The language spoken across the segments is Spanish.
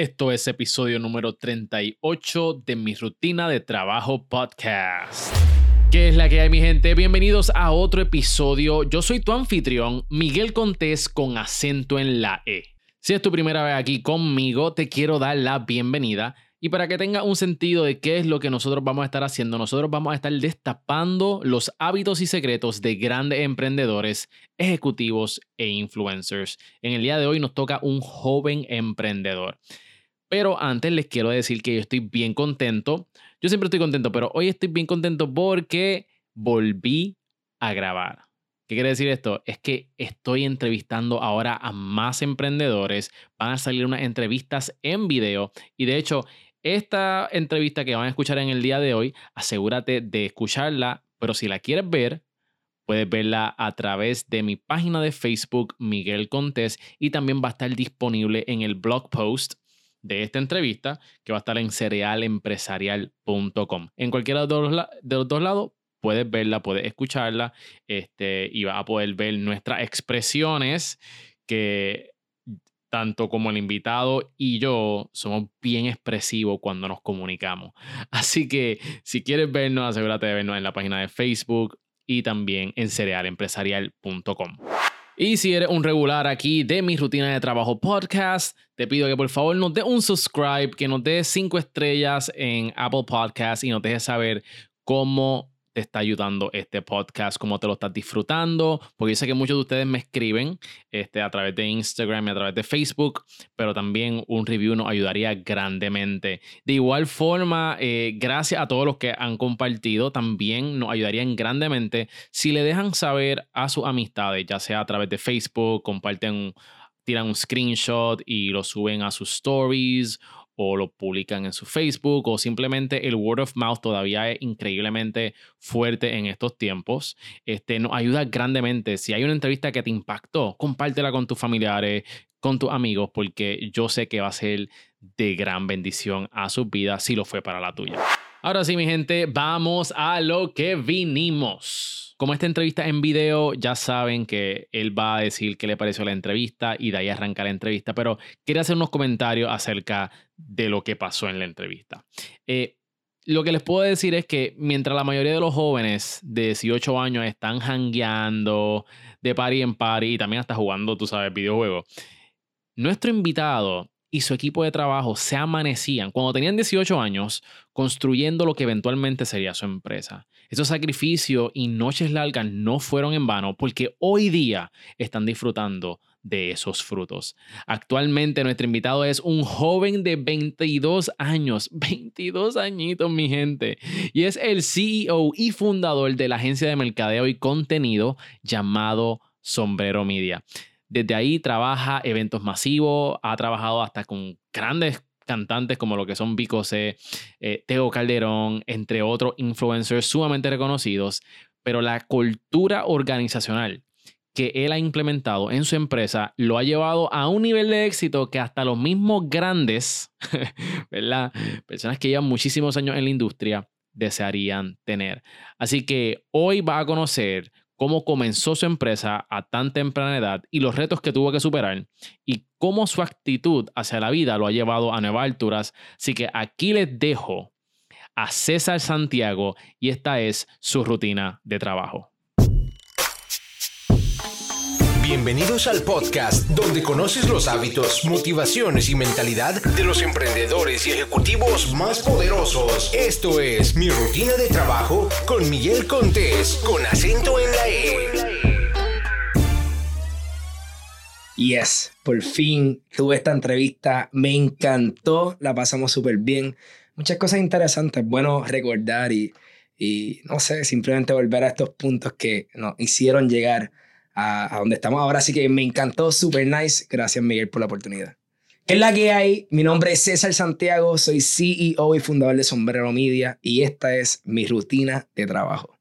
Esto es episodio número 38 de mi rutina de trabajo podcast. ¿Qué es la que hay, mi gente? Bienvenidos a otro episodio. Yo soy tu anfitrión, Miguel Contés, con acento en la E. Si es tu primera vez aquí conmigo, te quiero dar la bienvenida. Y para que tenga un sentido de qué es lo que nosotros vamos a estar haciendo, nosotros vamos a estar destapando los hábitos y secretos de grandes emprendedores, ejecutivos e influencers. En el día de hoy nos toca un joven emprendedor. Pero antes les quiero decir que yo estoy bien contento. Yo siempre estoy contento, pero hoy estoy bien contento porque volví a grabar. ¿Qué quiere decir esto? Es que estoy entrevistando ahora a más emprendedores. Van a salir unas entrevistas en video. Y de hecho, esta entrevista que van a escuchar en el día de hoy, asegúrate de escucharla. Pero si la quieres ver, puedes verla a través de mi página de Facebook, Miguel Contés. Y también va a estar disponible en el blog post de esta entrevista que va a estar en cerealempresarial.com. En cualquiera de los, de los dos lados puedes verla, puedes escucharla este, y vas a poder ver nuestras expresiones que tanto como el invitado y yo somos bien expresivos cuando nos comunicamos. Así que si quieres vernos, asegúrate de vernos en la página de Facebook y también en cerealempresarial.com. Y si eres un regular aquí de mi rutina de trabajo podcast, te pido que por favor nos dé un subscribe, que nos dé cinco estrellas en Apple Podcast y nos dejes saber cómo te está ayudando este podcast, cómo te lo estás disfrutando, porque sé que muchos de ustedes me escriben este, a través de Instagram y a través de Facebook, pero también un review nos ayudaría grandemente. De igual forma, eh, gracias a todos los que han compartido, también nos ayudarían grandemente si le dejan saber a sus amistades, ya sea a través de Facebook, comparten tiran un screenshot y lo suben a sus stories o lo publican en su Facebook o simplemente el word of mouth todavía es increíblemente fuerte en estos tiempos. Este, nos ayuda grandemente. Si hay una entrevista que te impactó, compártela con tus familiares, con tus amigos, porque yo sé que va a ser de gran bendición a su vida si lo fue para la tuya. Ahora sí, mi gente, vamos a lo que vinimos. Como esta entrevista en video, ya saben que él va a decir qué le pareció la entrevista y de ahí arranca la entrevista, pero quería hacer unos comentarios acerca de lo que pasó en la entrevista. Eh, lo que les puedo decir es que mientras la mayoría de los jóvenes de 18 años están hangueando de party en party y también hasta jugando, tú sabes, videojuegos, nuestro invitado y su equipo de trabajo se amanecían cuando tenían 18 años construyendo lo que eventualmente sería su empresa. Esos sacrificios y noches largas no fueron en vano porque hoy día están disfrutando de esos frutos. Actualmente nuestro invitado es un joven de 22 años, 22 añitos mi gente, y es el CEO y fundador de la agencia de mercadeo y contenido llamado Sombrero Media. Desde ahí trabaja eventos masivos, ha trabajado hasta con grandes cantantes como lo que son Vico C, eh, Teo Calderón, entre otros influencers sumamente reconocidos, pero la cultura organizacional que él ha implementado en su empresa lo ha llevado a un nivel de éxito que hasta los mismos grandes, ¿verdad? Personas que llevan muchísimos años en la industria desearían tener. Así que hoy va a conocer cómo comenzó su empresa a tan temprana edad y los retos que tuvo que superar y cómo su actitud hacia la vida lo ha llevado a nuevas alturas. Así que aquí les dejo a César Santiago y esta es su rutina de trabajo. Bienvenidos al podcast donde conoces los hábitos, motivaciones y mentalidad de los emprendedores y ejecutivos más poderosos. Esto es Mi Rutina de Trabajo con Miguel Contés, con acento en la E. Yes, por fin tuve esta entrevista, me encantó, la pasamos súper bien. Muchas cosas interesantes, bueno recordar y, y no sé, simplemente volver a estos puntos que nos hicieron llegar donde estamos ahora. Así que me encantó, super nice. Gracias, Miguel, por la oportunidad. ¿Qué es la que hay? Mi nombre es César Santiago, soy CEO y fundador de Sombrero Media y esta es mi rutina de trabajo.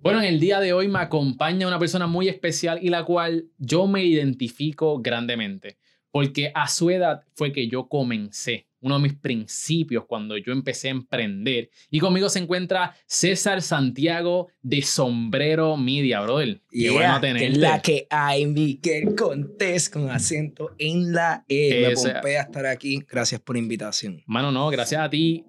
Bueno, en el día de hoy me acompaña una persona muy especial y la cual yo me identifico grandemente, porque a su edad fue que yo comencé uno de mis principios cuando yo empecé a emprender. Y conmigo se encuentra César Santiago de Sombrero Media, brother. Qué Yeah, bueno que tenerte. es la que hay, Miguel Contés, con acento en la E. Me pompea estar aquí. Gracias por la invitación. Mano, no, gracias a ti.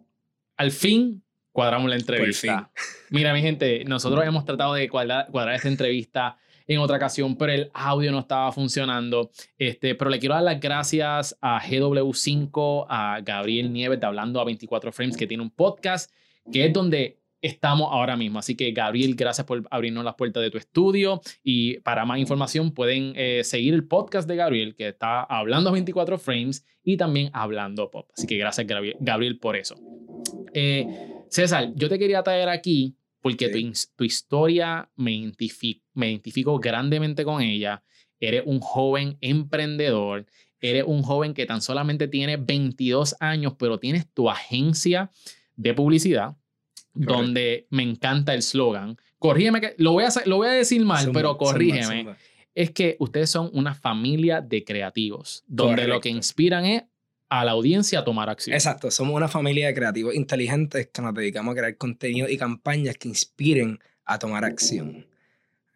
Al fin cuadramos la entrevista. Mira, mi gente, nosotros hemos tratado de cuadrar, cuadrar esta entrevista en otra ocasión, pero el audio no estaba funcionando. Este, pero le quiero dar las gracias a GW5, a Gabriel Nieves de Hablando a 24 Frames, que tiene un podcast, que es donde estamos ahora mismo. Así que, Gabriel, gracias por abrirnos las puertas de tu estudio. Y para más información, pueden eh, seguir el podcast de Gabriel, que está Hablando a 24 Frames y también Hablando Pop. Así que gracias, Gabriel, Gabriel por eso. Eh, César, yo te quería traer aquí porque Sí. tu, tu historia me, identifi- me identifico grandemente con ella. Eres un joven emprendedor, eres un joven que tan solamente tiene 22 años, pero tienes tu agencia de publicidad, donde me encanta el slogan. Corrígeme, que lo voy a, lo voy a decir mal, pero corrígeme. Es que ustedes son una familia de creativos, donde lo que inspiran es a la audiencia a tomar acción. Exacto, somos una familia de creativos inteligentes que nos dedicamos a crear contenido y campañas que inspiren a tomar acción.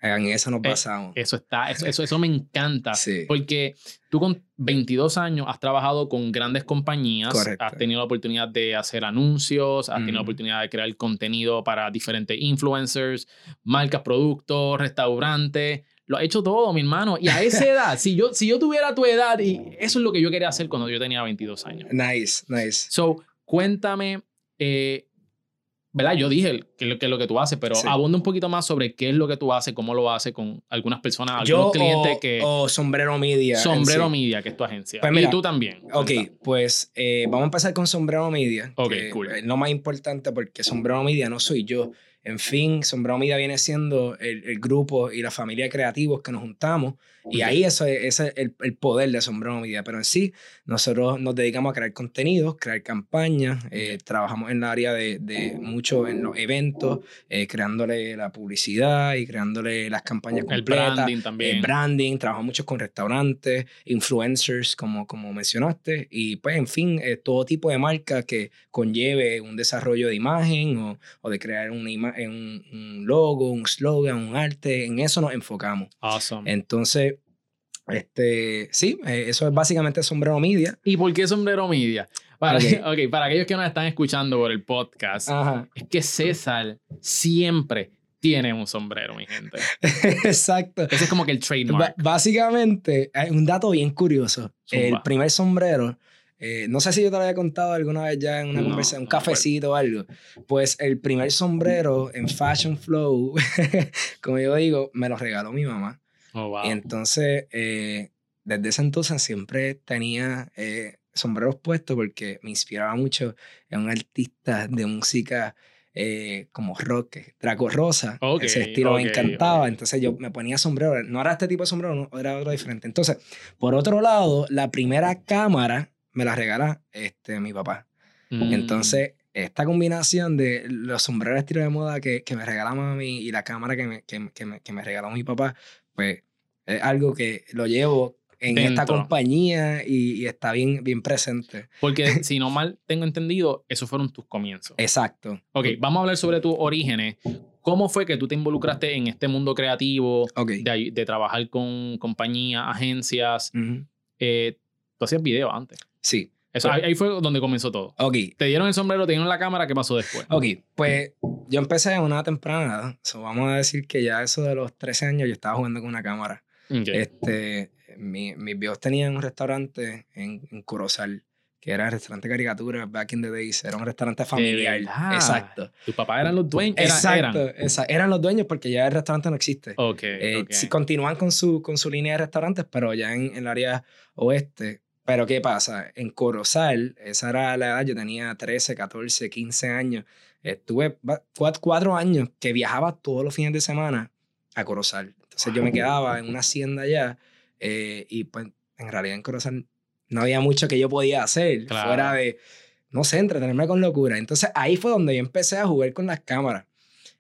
En eso nos Eh, basamos. Eso está, eso, eso, eso me encanta. Sí. Porque tú con 22 años has trabajado con grandes compañías, Correcto. has tenido la oportunidad de hacer anuncios, has tenido la oportunidad de crear contenido para diferentes influencers, marcas, productos, restaurantes. Lo has hecho todo, mi hermano. Y a esa edad, si yo, si yo tuviera tu edad, y eso es lo que yo quería hacer cuando yo tenía 22 años. Nice, nice. So, cuéntame, eh, ¿verdad? Yo dije que es lo que tú haces, pero Sí. abunda un poquito más sobre qué es lo que tú haces, cómo lo haces con algunas personas, algunos Yo clientes o, que... o Sombrero Media. Sombrero sí. Media, que es tu agencia. Pues y mira, tú también. Ok, Cuenta. pues eh, vamos a empezar con Sombrero Media. Ok, cool. Es lo más importante porque Sombrero Media no soy yo. En fin, Sombrero Media viene siendo el, el grupo y la familia de creativos que nos juntamos. Y Ok. ahí eso es, ese es el, el poder de Sombrero Media. Pero en sí, nosotros nos dedicamos a crear contenidos, crear campañas. eh, trabajamos en el área de, de mucho en los eventos, eh, creándole la publicidad y creándole las campañas El completas. branding también. El branding, trabajamos mucho con restaurantes, influencers, como, como mencionaste, y pues, en fin, eh, todo tipo de marca que conlleve un desarrollo de imagen o, o de crear una ima- un, un logo, un slogan, un arte, en eso nos enfocamos. Awesome. Entonces, este, sí, eh, eso es básicamente Sombrero Media. ¿Y por qué Sombrero Media? Para, Ok. ok, para aquellos que nos están escuchando por el podcast, Ajá, es que César siempre tiene un sombrero, mi gente. exacto. Ese es como que el trademark. básicamente, hay un dato bien curioso. Zumba. El primer sombrero, eh, no sé si yo te lo había contado alguna vez ya en una No, conversación, un no cafecito o algo. Pues el primer sombrero en Fashion Flow, como yo digo, me lo regaló mi mamá. Oh, wow. Y entonces, eh, desde ese entonces siempre tenía eh, sombreros puestos porque me inspiraba mucho en un artista de música eh, como rock, Draco Rosa. Ok, Ese estilo ok, me encantaba. ok. Entonces yo me ponía sombrero. No era este tipo de sombrero, no, era otro diferente. Entonces, por otro lado, la primera cámara me la regala este, mi papá. Mm. Entonces, esta combinación de los sombreros estilo de moda que, que me regala mami y la cámara que me, que, que me, que me regaló mi papá, pues es algo que lo llevo en esta Dentro. compañía y, y está bien, bien presente. Porque si no mal tengo entendido, esos fueron tus comienzos. Exacto. Ok, vamos a hablar sobre tus orígenes. ¿Cómo fue que tú te involucraste en este mundo creativo, Ok. de, de trabajar con compañías, agencias? Ujú. Eh, tú hacías videos antes. Sí. Eso, Pues- ahí, fue donde comenzó todo. Ok. Te dieron el sombrero, te dieron la cámara, ¿qué pasó después? Ok, pues yo empecé en una temprana edad. So, vamos a decir que ya eso de los 13 años yo estaba jugando con una cámara. Ok. Este, mi- mis viejos tenían un restaurante en, en Corozal, que era el restaurante caricatura back in the days. Era un restaurante familiar. Exacto. Tus papás eran los dueños. Era- Exacto, Eran. esa- eran los dueños porque ya el restaurante no existe. Ok. Eh, ok. sí, continúan con su, con su línea de restaurantes, pero ya en, en el área oeste. Pero ¿qué pasa? En Corozal, esa era la edad, yo tenía 13, 14, 15 años. Estuve cuatro años que viajaba todos los fines de semana a Corozal. Entonces yo me quedaba en una hacienda allá eh, y pues en realidad en Corozal no había mucho que yo podía hacer Claro. fuera de, no sé, entretenerme con locura. Entonces ahí fue donde yo empecé a jugar con las cámaras.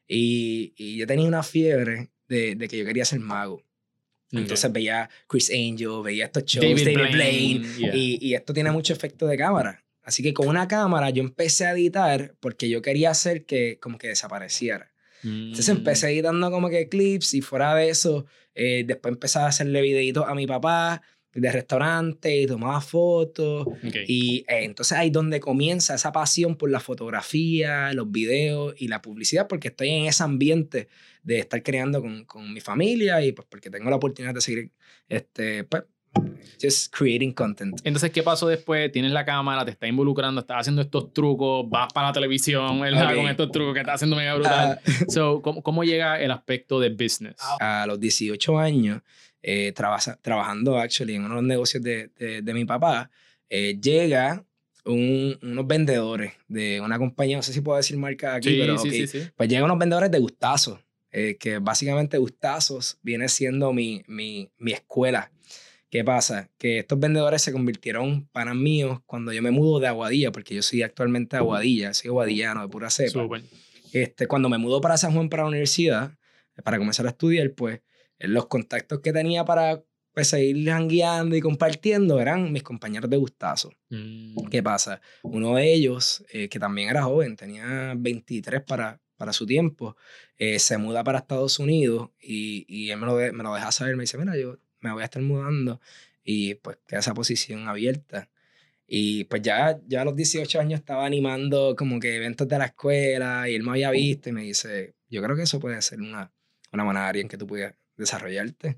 Y, y yo tenía una fiebre de, de que yo quería ser mago. Entonces veía Chris Angel, veía estos shows, David David, Blaine, Blaine, yeah. y, y esto tiene mucho efecto de cámara. Así que con una cámara yo empecé a editar porque yo quería hacer que como que desapareciera. Entonces Mm. empecé editando como que clips y fuera de eso, eh, después empecé a hacerle videitos a mi papá de restaurante y tomaba fotos. Ok. Y eh, entonces ahí es donde comienza esa pasión por la fotografía, los videos y la publicidad, porque estoy en ese ambiente de estar creando con, con mi familia y pues porque tengo la oportunidad de seguir, este, pues, just creating content. Entonces, ¿qué pasó después? Tienes la cámara, te está involucrando, estás haciendo estos trucos, vas para la televisión, ¿verdad? Ok. Con estos trucos que estás haciendo mega brutal. Ah, So, ¿cómo, cómo llega el aspecto de business? a los 18 años, eh, trabaja- trabajando actually en uno de los negocios de, de, de mi papá, eh, llega un- unos vendedores de una compañía, no sé si puedo decir marca aquí, Sí, pero sí, ok. sí. Pues llegan unos vendedores de Gustazos, eh, que básicamente Gustazos viene siendo mi, mi, mi escuela. ¿Qué pasa? Que estos vendedores se convirtieron para míos cuando yo me mudo de Aguadilla, porque yo soy actualmente de Aguadilla, soy aguadillano de pura cepa. Súper. Este, cuando me mudó para San Juan para la universidad, para comenzar a estudiar, pues los contactos que tenía para pues, seguir jangueando y compartiendo eran mis compañeros de Gustazo. Mm. ¿Qué pasa? Uno de ellos, eh, que también era joven, tenía 23 para, para su tiempo, eh, se muda para Estados Unidos y, y él me lo, de- me lo deja saber, me dice, mira, yo me voy a estar mudando y pues queda esa posición abierta. Y pues ya, ya a los 18 años estaba animando como que eventos de la escuela y él me había visto y me dice, yo creo que eso puede ser una, una área en que tú puedas desarrollarte.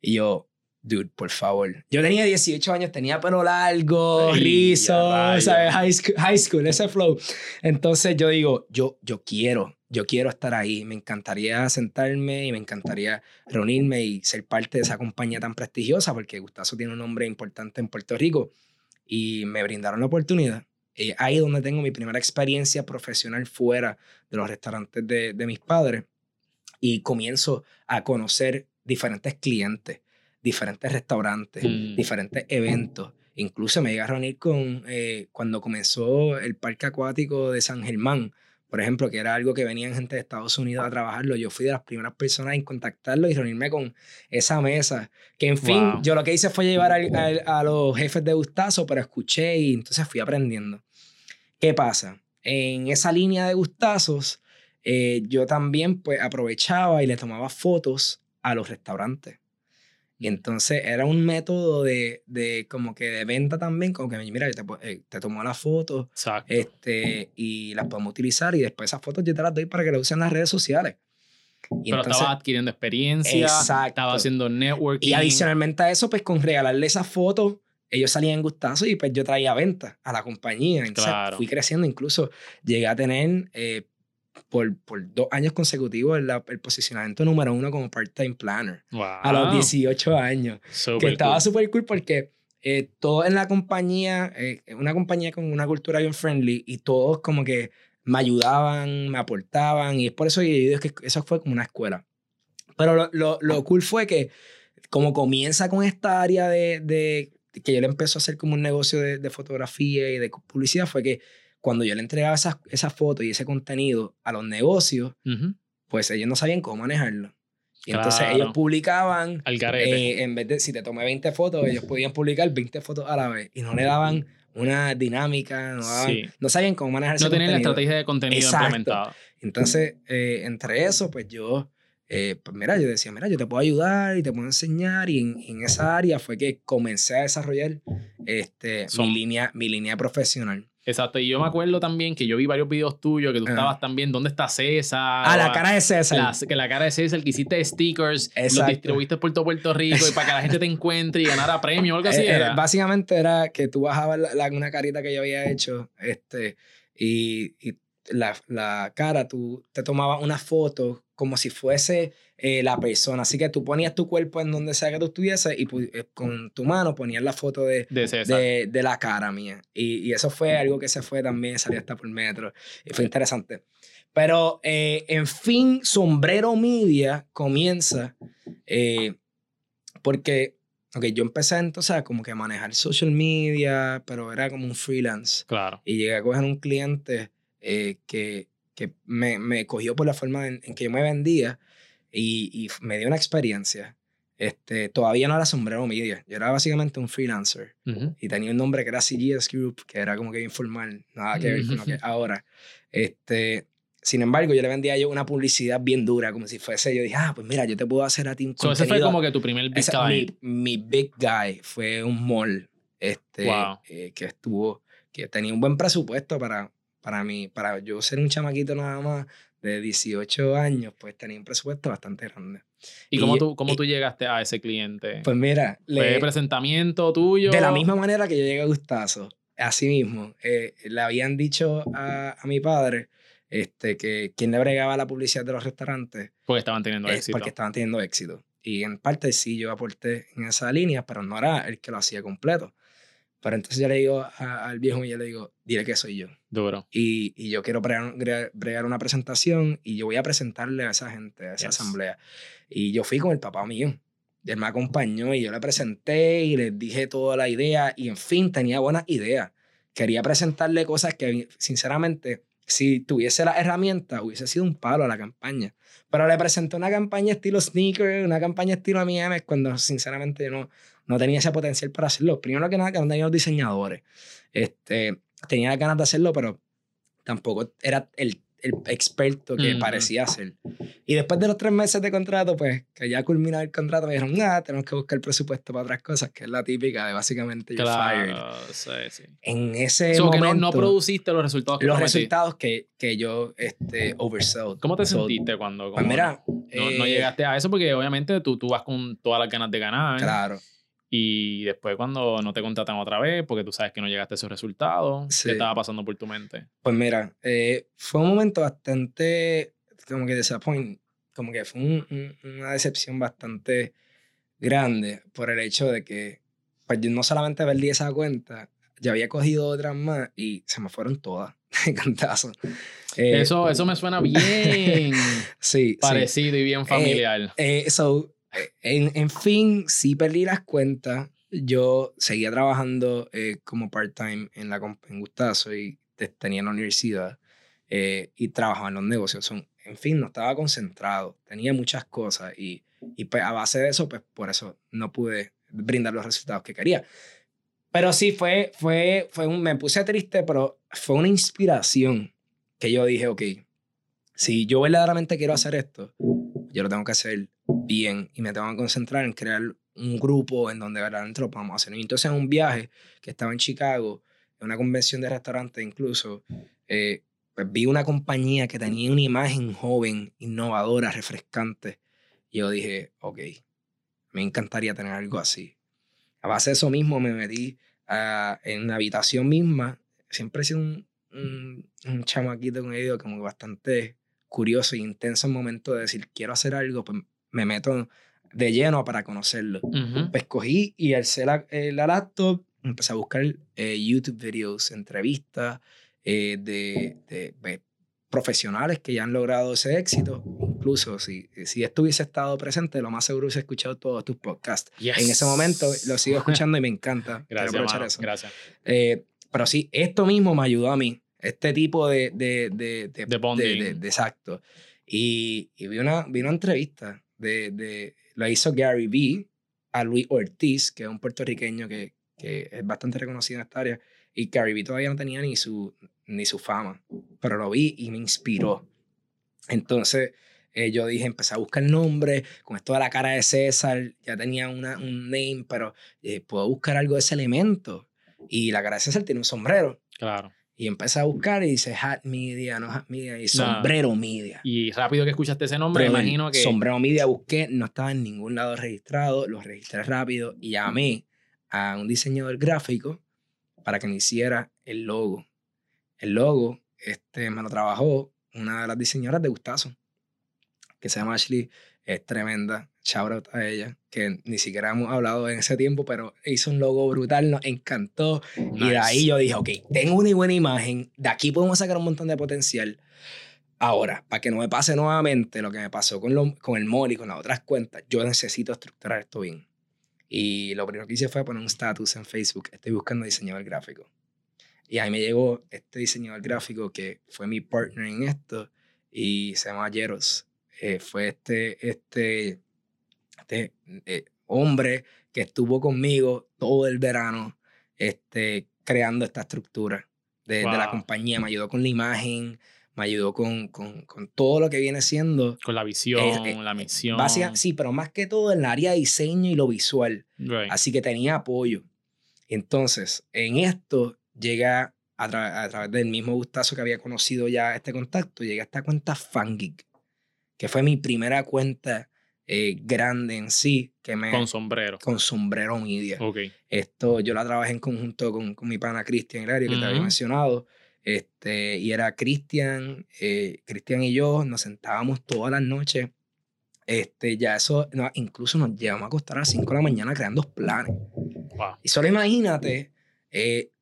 Y yo, dude, por favor. Yo tenía 18 años, tenía pelo largo, Ay, rizo. ¿sabes? High school, high school, ese flow. Entonces yo digo, yo, yo quiero, yo quiero estar ahí. Me encantaría sentarme y me encantaría reunirme y ser parte de esa compañía tan prestigiosa porque Gustazo tiene un nombre importante en Puerto Rico y me brindaron la oportunidad. Eh, ahí es donde tengo mi primera experiencia profesional fuera de los restaurantes de, de mis padres y comienzo a conocer diferentes clientes, diferentes restaurantes, Mm. diferentes eventos. Incluso me llegué a reunir con eh, cuando comenzó el parque acuático de San Germán, por ejemplo, que era algo que venían gente de Estados Unidos a trabajarlo. Yo fui de las primeras personas en contactarlo y reunirme con esa mesa. Que en fin, Wow. yo lo que hice fue llevar al- al- a los jefes de Gustazo, pero escuché y entonces fui aprendiendo. ¿Qué pasa? En esa línea de gustazos, eh, yo también pues aprovechaba y le tomaba fotos a los restaurantes. Y entonces era un método de, de como que de venta también, como que mira, yo te, eh, te tomo las fotos Exacto. este, y las podemos utilizar y después esas fotos yo te las doy para que las usen en las redes sociales. Y Pero entonces, estaba adquiriendo experiencia, Exacto. estaba haciendo networking. y adicionalmente a eso, pues con regalarle esas fotos, ellos salían en gustazo y pues yo traía venta a la compañía. Entonces Claro. fui creciendo, incluso llegué a tener eh, por, por dos años consecutivos el, el posicionamiento número uno como part-time planner Wow. a los 18 años. que Súper estaba cool. súper cool porque eh, todo en la compañía, eh, una compañía con una cultura bien friendly y todos como que me ayudaban, me aportaban y es por eso que yo digo que eso fue como una escuela. Pero lo, lo, lo cool fue que como comienza con esta área de, de que yo le empezó a hacer como un negocio de, de fotografía y de publicidad fue que cuando yo le entregaba esas, esas fotos y ese contenido a los negocios, pues ellos no sabían cómo manejarlo. Y entonces Claro. ellos publicaban Al eh, en vez de, si te tomé 20 fotos, ellos podían publicar 20 fotos a la vez y no le daban una dinámica, no, daban- Sí. no sabían cómo manejar ese no tenían la estrategia de contenido Exacto. implementada. Entonces, eh, entre eso, pues yo, eh, pues mira, yo decía, mira, yo te puedo ayudar y te puedo enseñar y en, en esa área fue que comencé a desarrollar este, mi, línea, mi línea profesional. Exacto. Y yo me acuerdo también que yo vi varios videos tuyos que tú estabas también. ¿Dónde está César? Ah, la cara de César. La- que la cara de César, que hiciste stickers, los Exacto. distribuiste por todo Puerto Rico y para que la gente te encuentre y ganara premio o algo así Eh, eh, era. básicamente era que tú bajabas la, la- una carita que yo había hecho este, y, y la, la cara, tú te tomabas una foto como si fuese eh, la persona. Así que tú ponías tu cuerpo en donde sea que tú estuvieses y pu- eh, con tu mano ponías la foto de, de de, de la cara mía. Y, y eso fue algo que se fue también, salió hasta por metro. Y fue interesante. Pero, eh, en fin, Sombrero Media comienza porque, ok, yo empecé entonces a como que manejar social media, pero era como un freelance. Claro. Y llegué a coger un cliente eh, que, que me, me cogió por la forma en, en que yo me vendía y, y me dio una experiencia. Este, todavía no era sombrero media. Yo era básicamente un freelancer. Ujú. Y tenía un nombre que era CGS Group, que era como que informal, nada que ver con lo que ahora. Este, sin embargo, yo le vendía yo una publicidad bien dura, como si fuese, yo dije, ah, pues mira, yo te puedo hacer a ti un So, ese fue contenido". como que tu primer big Ese- client. mi, mi big guy fue un mall este, Wow. eh, que estuvo, que tenía un buen presupuesto para, para mí, para yo ser un chamaquito nada más de 18 años, pues tenía un presupuesto bastante grande. ¿Y y- cómo tú, cómo y- tú llegaste a ese cliente? Pues mira, ¿Fue le, presentamiento tuyo? de la misma manera que yo llegué a Gustazo, así mismo, eh, le habían dicho a, a mi padre este, que quien le bregaba la publicidad de los restaurantes Porque estaban teniendo es éxito. porque estaban teniendo éxito. Y en parte sí yo aporté en esa línea, pero no era el que lo hacía completo. Pero entonces yo le digo a- al viejo y yo le digo, dile que soy yo. Duro. Y, y yo quiero bregar, bregar- bregar una presentación y yo voy a presentarle a esa gente, a esa Yes. asamblea. Y yo fui con el papá mío. Y él me acompañó y yo le presenté y les dije toda la idea y en fin tenía buenas ideas. Quería presentarle cosas que sinceramente si tuviese la herramienta hubiese sido un palo a la campaña. Pero le presenté una campaña estilo sneaker, una campaña estilo Miami cuando sinceramente no, no tenía ese potencial para hacerlo. Primero que nada que no tenía los diseñadores. Este, tenía ganas de hacerlo, pero tampoco era el, el experto que Ujú. parecía ser. Y después de los tres meses de contrato, pues que ya culminaba el contrato, me dijeron, nada, tenemos que buscar presupuesto para otras cosas, que es la típica de básicamente you're fired. Claro, sí, sí. En ese So, que no, momento, no produciste los resultados que los resultados que, que yo este, oversold. ¿Cómo te So, sentiste cuando Pues mira, no, no eh, llegaste a eso? Porque obviamente tú, tú vas con todas las ganas de ganar. Claro. Y después cuando no te contratan otra vez porque tú sabes que no llegaste a esos resultados, Sí. ¿qué estaba pasando por tu mente? Pues mira, eh, fue un momento bastante, como que disappoint, como que fue un- un- una decepción bastante grande por el hecho de que, pues yo no solamente perdí esa cuenta, yo había cogido otras más y se me fueron todas de cantazo. Eh, eso, eso me suena bien sí, sí. parecido y bien familiar. Eh, so, eh, en, en fin, sí perdí las cuentas. Yo seguía trabajando eh, como part-time en, la, en Gustazo y te- tenía en la universidad eh, y trabajaba en los negocios. Son, en fin, no estaba concentrado. Tenía muchas cosas y, y pues, a base de eso, pues por eso no pude brindar los resultados que quería. Pero sí, fue, fue, fue un, me puse triste, pero fue una inspiración que yo dije, ok, si yo verdaderamente quiero hacer esto, yo lo tengo que hacer bien y me tengo que concentrar en crear un grupo en donde verdaderamente lo podamos hacer. Y entonces en un viaje que estaba en Chicago, en una convención de restaurantes incluso, eh, pues vi una compañía que tenía una imagen joven, innovadora, refrescante. Y yo dije, ok, me encantaría tener algo así. A base de eso mismo me metí ah, en la habitación misma. Siempre he sido un, un, un chamaquito con ello como bastante curioso e intenso en momento de decir, quiero hacer algo, pues me meto de lleno para conocerlo. Ujú. Pues cogí y alcé la, eh, la laptop, empecé a buscar eh, YouTube videos, entrevistas eh, de, de- de profesionales que ya han logrado ese éxito. Incluso si, si esto hubiese estado presente, lo más seguro hubiese escuchado todos tus podcasts. En ese momento lo sigo escuchando y me encanta. Gracias, aprovechar eso. gracias. Eh, pero sí, esto mismo me ayudó a mí. Este tipo de... De, de, de, de- de- exacto. Y, y vi, una, vi una entrevista de, de... Lo hizo Gary Vee a Luis Ortiz, que es un puertorriqueño que, que es bastante reconocido en esta área. Y Gary Vee todavía no tenía ni su, ni su fama. Pero lo vi y me inspiró. Entonces... eh, yo dije, empecé a buscar nombres, con esto de la cara de César, ya tenía una, un name, pero eh, puedo buscar algo de ese elemento. Y la cara de César tiene un sombrero. Claro. Y empecé a buscar y dice Hat Media, no Hat Media, y Sombrero Media. Y rápido que escuchaste ese nombre, me imagino que... Sombrero Media busqué, no estaba en ningún lado registrado, lo registré rápido y llamé a un diseñador gráfico para que me hiciera el logo. El logo este, me lo trabajó una de las diseñadoras de Gustazo, que se llama Ashley, es tremenda, shout out a ella, que ni siquiera hemos hablado en ese tiempo, pero hizo un logo brutal, nos encantó. Y de ahí yo dije, ok, tengo una buena imagen, de aquí podemos sacar un montón de potencial. Ahora, para que no me pase nuevamente lo que me pasó con, lo- con el y con las otras cuentas, yo necesito estructurar esto bien. Y lo primero que hice fue poner un status en Facebook, estoy buscando diseñador gráfico. Y ahí me llegó este diseñador gráfico que fue mi partner en esto y se llama Jeros. Eh, fue este, este este eh, hombre que estuvo conmigo todo el verano este, creando esta estructura de, de la compañía. Me ayudó con la imagen, me ayudó con, con, con todo lo que viene siendo. Con la visión, eh, la misión. Básica, sí, pero más que todo en el área de diseño y lo visual. Right. Así que tenía apoyo. Entonces, en esto llega a, tra- a través del mismo gustazo que había conocido ya este contacto, llegué a esta cuenta Fangeek, que fue mi primera cuenta eh, grande en sí, que me Con sombrero. con sombrero media. Ok. Esto yo la trabajé en conjunto con, con mi pana Cristian Hilario, que te había mencionado. Este, y era Cristian, eh, Cristian y yo nos sentábamos todas las noches. Este, ya eso, no, incluso nos llevamos a acostar a las 5 de la mañana creando planes. Wow. Y solo imagínate, eh,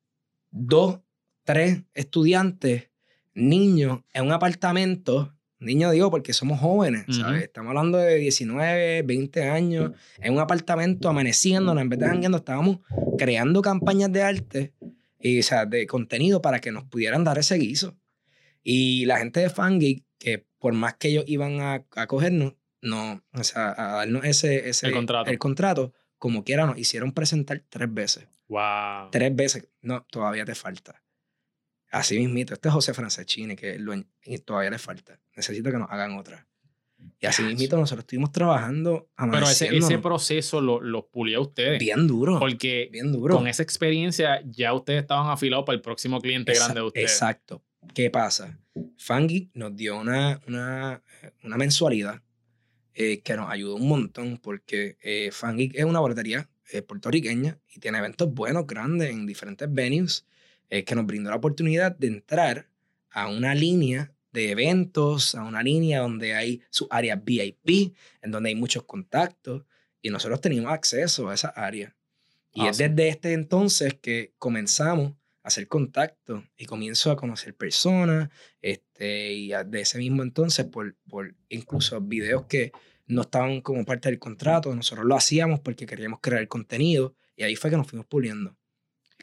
dos, tres estudiantes, niños, en un apartamento. Niños digo porque somos jóvenes, ¿sabes? Estamos hablando de 19, 20 años, en un apartamento amaneciéndonos, en vez de jangueando, estábamos creando campañas de arte y, o sea, de contenido para que nos pudieran dar ese guiso. Y la gente de Fangeek, que por más que ellos iban a, a cogernos, no, o sea, a darnos ese, ese El contrato. el contrato, como quiera, nos hicieron presentar tres veces. Wow. Tres veces. No, todavía te falta. Así mismito. Este es José Franceschini, que y todavía le falta. Necesito que nos hagan otra. Y así mismito nosotros estuvimos trabajando Pero ese, ese proceso lo, lo pulió a ustedes. bien duro. Porque bien duro. con esa experiencia ya ustedes estaban afilados para el próximo cliente grande de ustedes. Exacto. ¿Qué pasa? Fangi nos dio una, una, una mensualidad eh, que nos ayudó un montón porque eh, Fangi es una boletería eh, puertorriqueña y tiene eventos buenos, grandes, en diferentes venues eh, que nos brindó la oportunidad de entrar a una línea de eventos, a una línea donde hay su área VIP, en donde hay muchos contactos y nosotros teníamos acceso a esa área. Y es desde este entonces que comenzamos a hacer contacto y comienzo a conocer personas, este, y de ese mismo entonces, por, por incluso videos que no estaban como parte del contrato, nosotros lo hacíamos porque queríamos crear contenido, y ahí fue que nos fuimos puliendo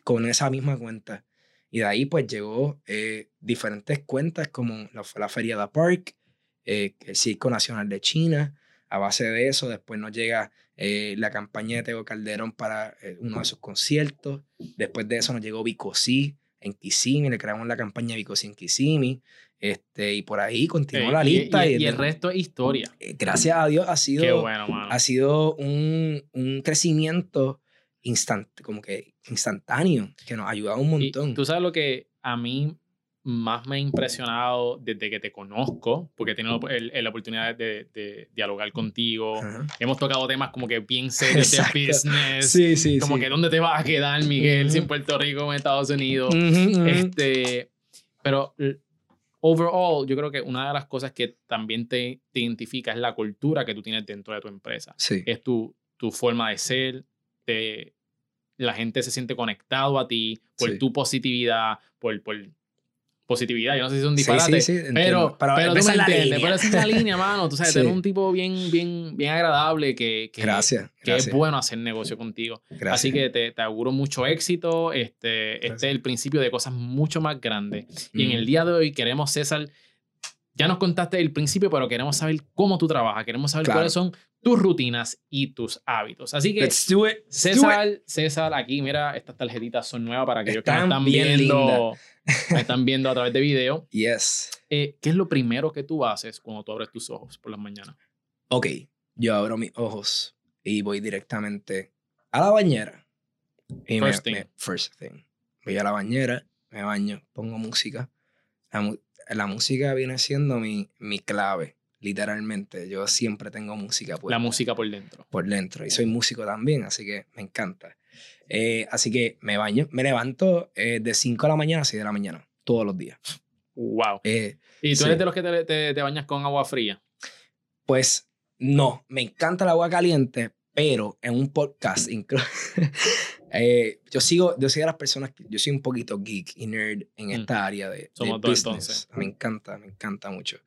con esa misma cuenta. Y de ahí pues llegó eh, diferentes cuentas como la, la Feria de Park, eh, el Circo Nacional de China. A base de eso, después nos llega eh, la campaña de Tego Calderón para eh, uno de sus conciertos. Después de eso nos llegó Vicosí en Kissimmee, le creamos la campaña Vicosí en Kissimmee. Este, y por ahí continuó la y- lista. y, y y el de- resto es historia. eh, gracias a Dios ha sido, bueno, ha sido un, un crecimiento instant, como que instantáneo que nos ha ayudado un Y montón. tú sabes lo que a mí más me ha impresionado desde que te conozco, porque he tenido el- el- la oportunidad de, de dialogar contigo. Hemos tocado temas como que bien serios de Exacto. business. Sí, sí, Como sí. que dónde te vas a quedar, Miguel, Ujú. si en Puerto Rico o en Estados Unidos. Ujú, ujú. Este, pero overall, yo creo que una de las cosas que también te, te identifica es la cultura que tú tienes dentro de tu empresa. Sí. Es tu, tu forma de ser, te- la gente se siente conectado a ti por Sí. tu positividad, por, por positividad. Yo no sé si es un Sí, disparate, sí, sí, entiendo. pero, Pero pero, tú me la entiendes. Pero es la línea, mano. Tú sabes, Sí. tener un tipo bien, bien, bien agradable que, que, Gracias. que gracias, es bueno hacer negocio contigo. gracias. Así que te, te auguro mucho éxito. Este, este es el principio de cosas mucho más grandes. Y en el día de hoy queremos, César, ya nos contaste el principio, pero queremos saber cómo tú trabajas. Queremos saber Claro. cuáles son tus rutinas y tus hábitos. Así que, Let's do it. do it. César, César, aquí, mira, estas tarjetitas son nuevas para aquellos que Están no están viendo, me están viendo a través de video. Yes. Eh, ¿Qué es lo primero que tú haces cuando tú abres tus ojos por las mañanas? Ok, yo abro mis ojos y voy directamente a la bañera. Y me- First thing. me- first thing. Voy a la bañera, me baño, pongo música. La, la música viene siendo mi, mi clave, literalmente. Yo siempre tengo música La puesta música por dentro. por dentro. Y soy músico también, así que me encanta. Eh, así que me baño, me levanto eh, de 5 de la mañana a 6 de la mañana, todos los días. Wow. Eh, ¿Y tú sí. eres de los que te, te- te bañas con agua fría? Pues no, me encanta el agua caliente, pero en un podcast, inclu- eh, yo sigo, yo soy de las personas, que, yo soy un poquito geek y nerd en esta área de, de Mm. Somos dos, business. entonces. Me encanta, me encanta mucho.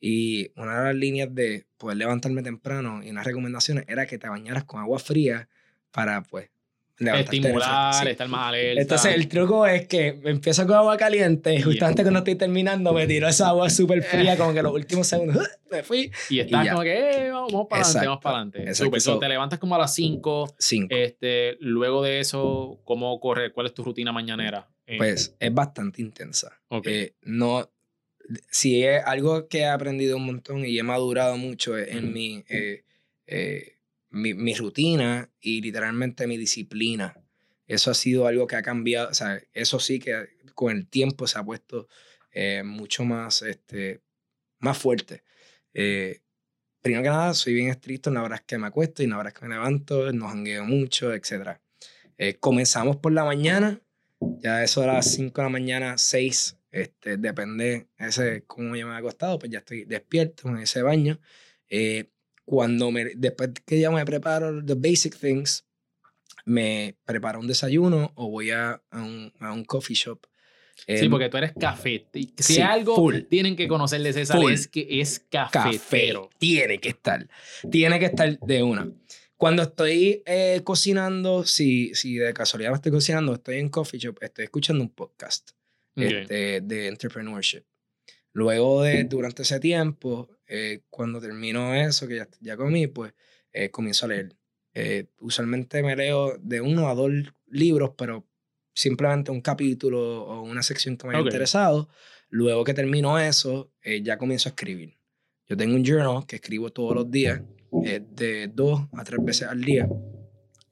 Y una de las líneas de poder levantarme temprano y unas recomendaciones era que te bañaras con agua fría para, pues, Estimular, sí. estar más alerta. Entonces el truco es que empiezo con agua caliente y justamente cuando estoy terminando me tiro esa agua súper fría como que los últimos segundos me fui. y estás ya. como que, eh, vamos, para adelante, vamos para adelante. Súper. So, te levantas como a las 5. Cinco. Este, luego de eso, ¿cómo corre? ¿Cuál es tu rutina mañanera? Eh, Pues es bastante intensa. ok. Eh, no, si es algo que he aprendido un montón y he madurado mucho es en mi, eh, eh, mi, mi rutina y literalmente mi disciplina. Eso ha sido algo que ha cambiado, o sea, eso sí que con el tiempo se ha puesto eh, mucho más, este, más fuerte. Primero que nada, soy bien estricto en las horas que me acuesto y en las horas que me levanto, no jangueo mucho, etc. Comenzamos por la mañana, ya eso a las 5 de la mañana, 6, este, depende ese cómo yo me he acostado, pues ya estoy despierto en ese baño. Eh, cuando me, después que ya me preparo the basic things, me preparo un desayuno o voy a, a, un, a un coffee shop. sí, Em, porque tú eres café. Si sí, algo full. tienen que conocer de César Full. es que es café. cafetero. Tiene que estar. Tiene que estar de una. Cuando estoy eh, cocinando, si, si de casualidad me estoy cocinando, estoy en coffee shop, estoy escuchando un podcast Ok. este, de entrepreneurship. Luego de, durante ese tiempo, eh, cuando termino eso, que ya, ya comí, pues eh, comienzo a leer. Eh, usualmente me leo de uno a dos libros, pero simplemente un capítulo o una sección que me haya Ok. interesado. Luego que termino eso, eh, ya comienzo a escribir. Yo tengo un journal que escribo todos los días, eh, de dos a tres veces al día.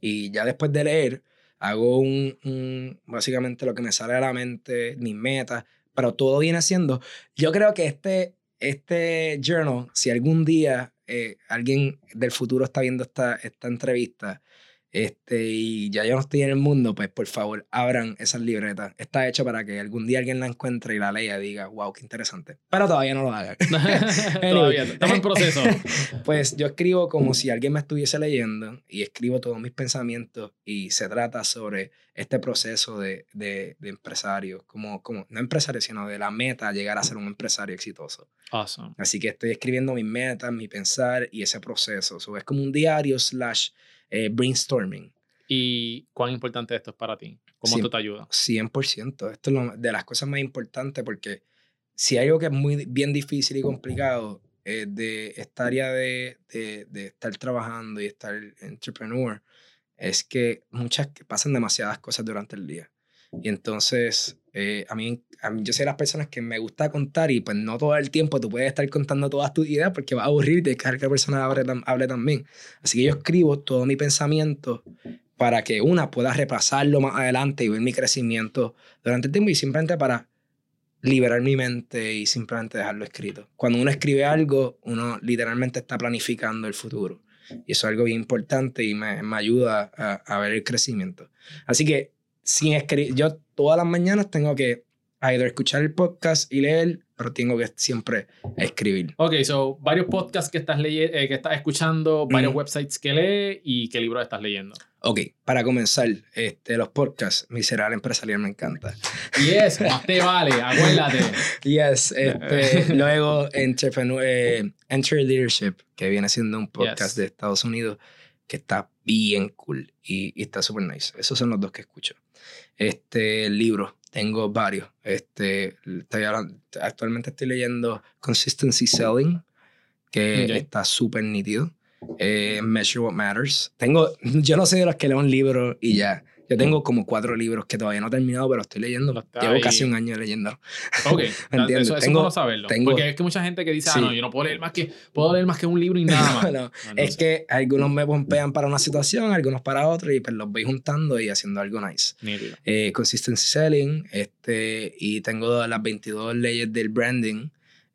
Y ya después de leer, hago un, básicamente lo que me sale a la mente, mis metas, pero todo viene siendo, yo creo que este, este journal, si algún día eh, alguien del futuro está viendo esta, esta entrevista este, y ya yo no estoy en el mundo, pues por favor abran esas libretas. Está hecho para que algún día alguien la encuentre y la lea y diga, wow, qué interesante. Pero todavía no lo hagan. Todavía, estamos en proceso. Pues yo escribo como si alguien me estuviese leyendo y escribo todos mis pensamientos y se trata sobre este proceso de, de, de empresario, como, como, no empresario, sino de la meta, llegar a ser un empresario exitoso. Awesome. Así que estoy escribiendo mis metas, mi pensar y ese proceso. So, es como un diario slash eh, brainstorming. ¿Y cuán importante esto es para ti? ¿Cómo Sí. esto te ayuda? 100%. Esto es lo- de las cosas más importantes porque si hay algo que es muy bien difícil y complicado eh, de esta área de, de, de estar trabajando y estar entrepreneur es que muchas pasan demasiadas cosas durante el día. Y entonces, eh, a, mí, a mí, yo soy de las personas que me gusta contar y pues no todo el tiempo tú puedes estar contando todas tus ideas porque va a aburrir y tienes que la persona hable, hable también. Así que yo escribo todo mi pensamiento para que una pueda repasarlo más adelante y ver mi crecimiento durante el tiempo y simplemente para liberar mi mente y simplemente dejarlo escrito. Cuando uno escribe algo, uno literalmente está planificando el futuro. Y eso es algo bien importante y me, me ayuda a, a ver el crecimiento. Así que sin escribir, yo todas las mañanas tengo que either escuchar el podcast y leer, pero tengo que siempre escribir. Ok, so varios podcasts que estás, leye- eh, que estás escuchando, varios Ujú. websites que lees y qué libros estás leyendo. Ok, para comenzar, este, los podcasts, Miserable Empresarial me encanta. Yes, más te vale, acuérdate. Yes, este, luego eh, Enter Leadership, que viene siendo un podcast Yes. de Estados Unidos que está bien cool y, y está súper nice. Esos son los dos que escucho. Este libro, tengo varios. Este, estoy hablando- actualmente estoy leyendo Consistency Selling, que Ok. está súper nítido. Eh, Measure What Matters. Tengo, yo no soy de los que leo un libro y ya. Yo tengo como cuatro libros que todavía no he terminado, pero estoy leyendo. Está Llevo ahí. casi un año leyendo. Ok, entiendo. eso, eso Tengo- es bueno saberlo. tengo- porque es que mucha gente que dice, Sí. ah, no, yo no puedo leer más que, puedo leer más que un libro y nada más. No, No, es entonces, que algunos me pompean para una situación, algunos para otra, y pues los voy juntando y haciendo algo nice. Eh, consistency Selling, este, y tengo las 22 leyes del branding.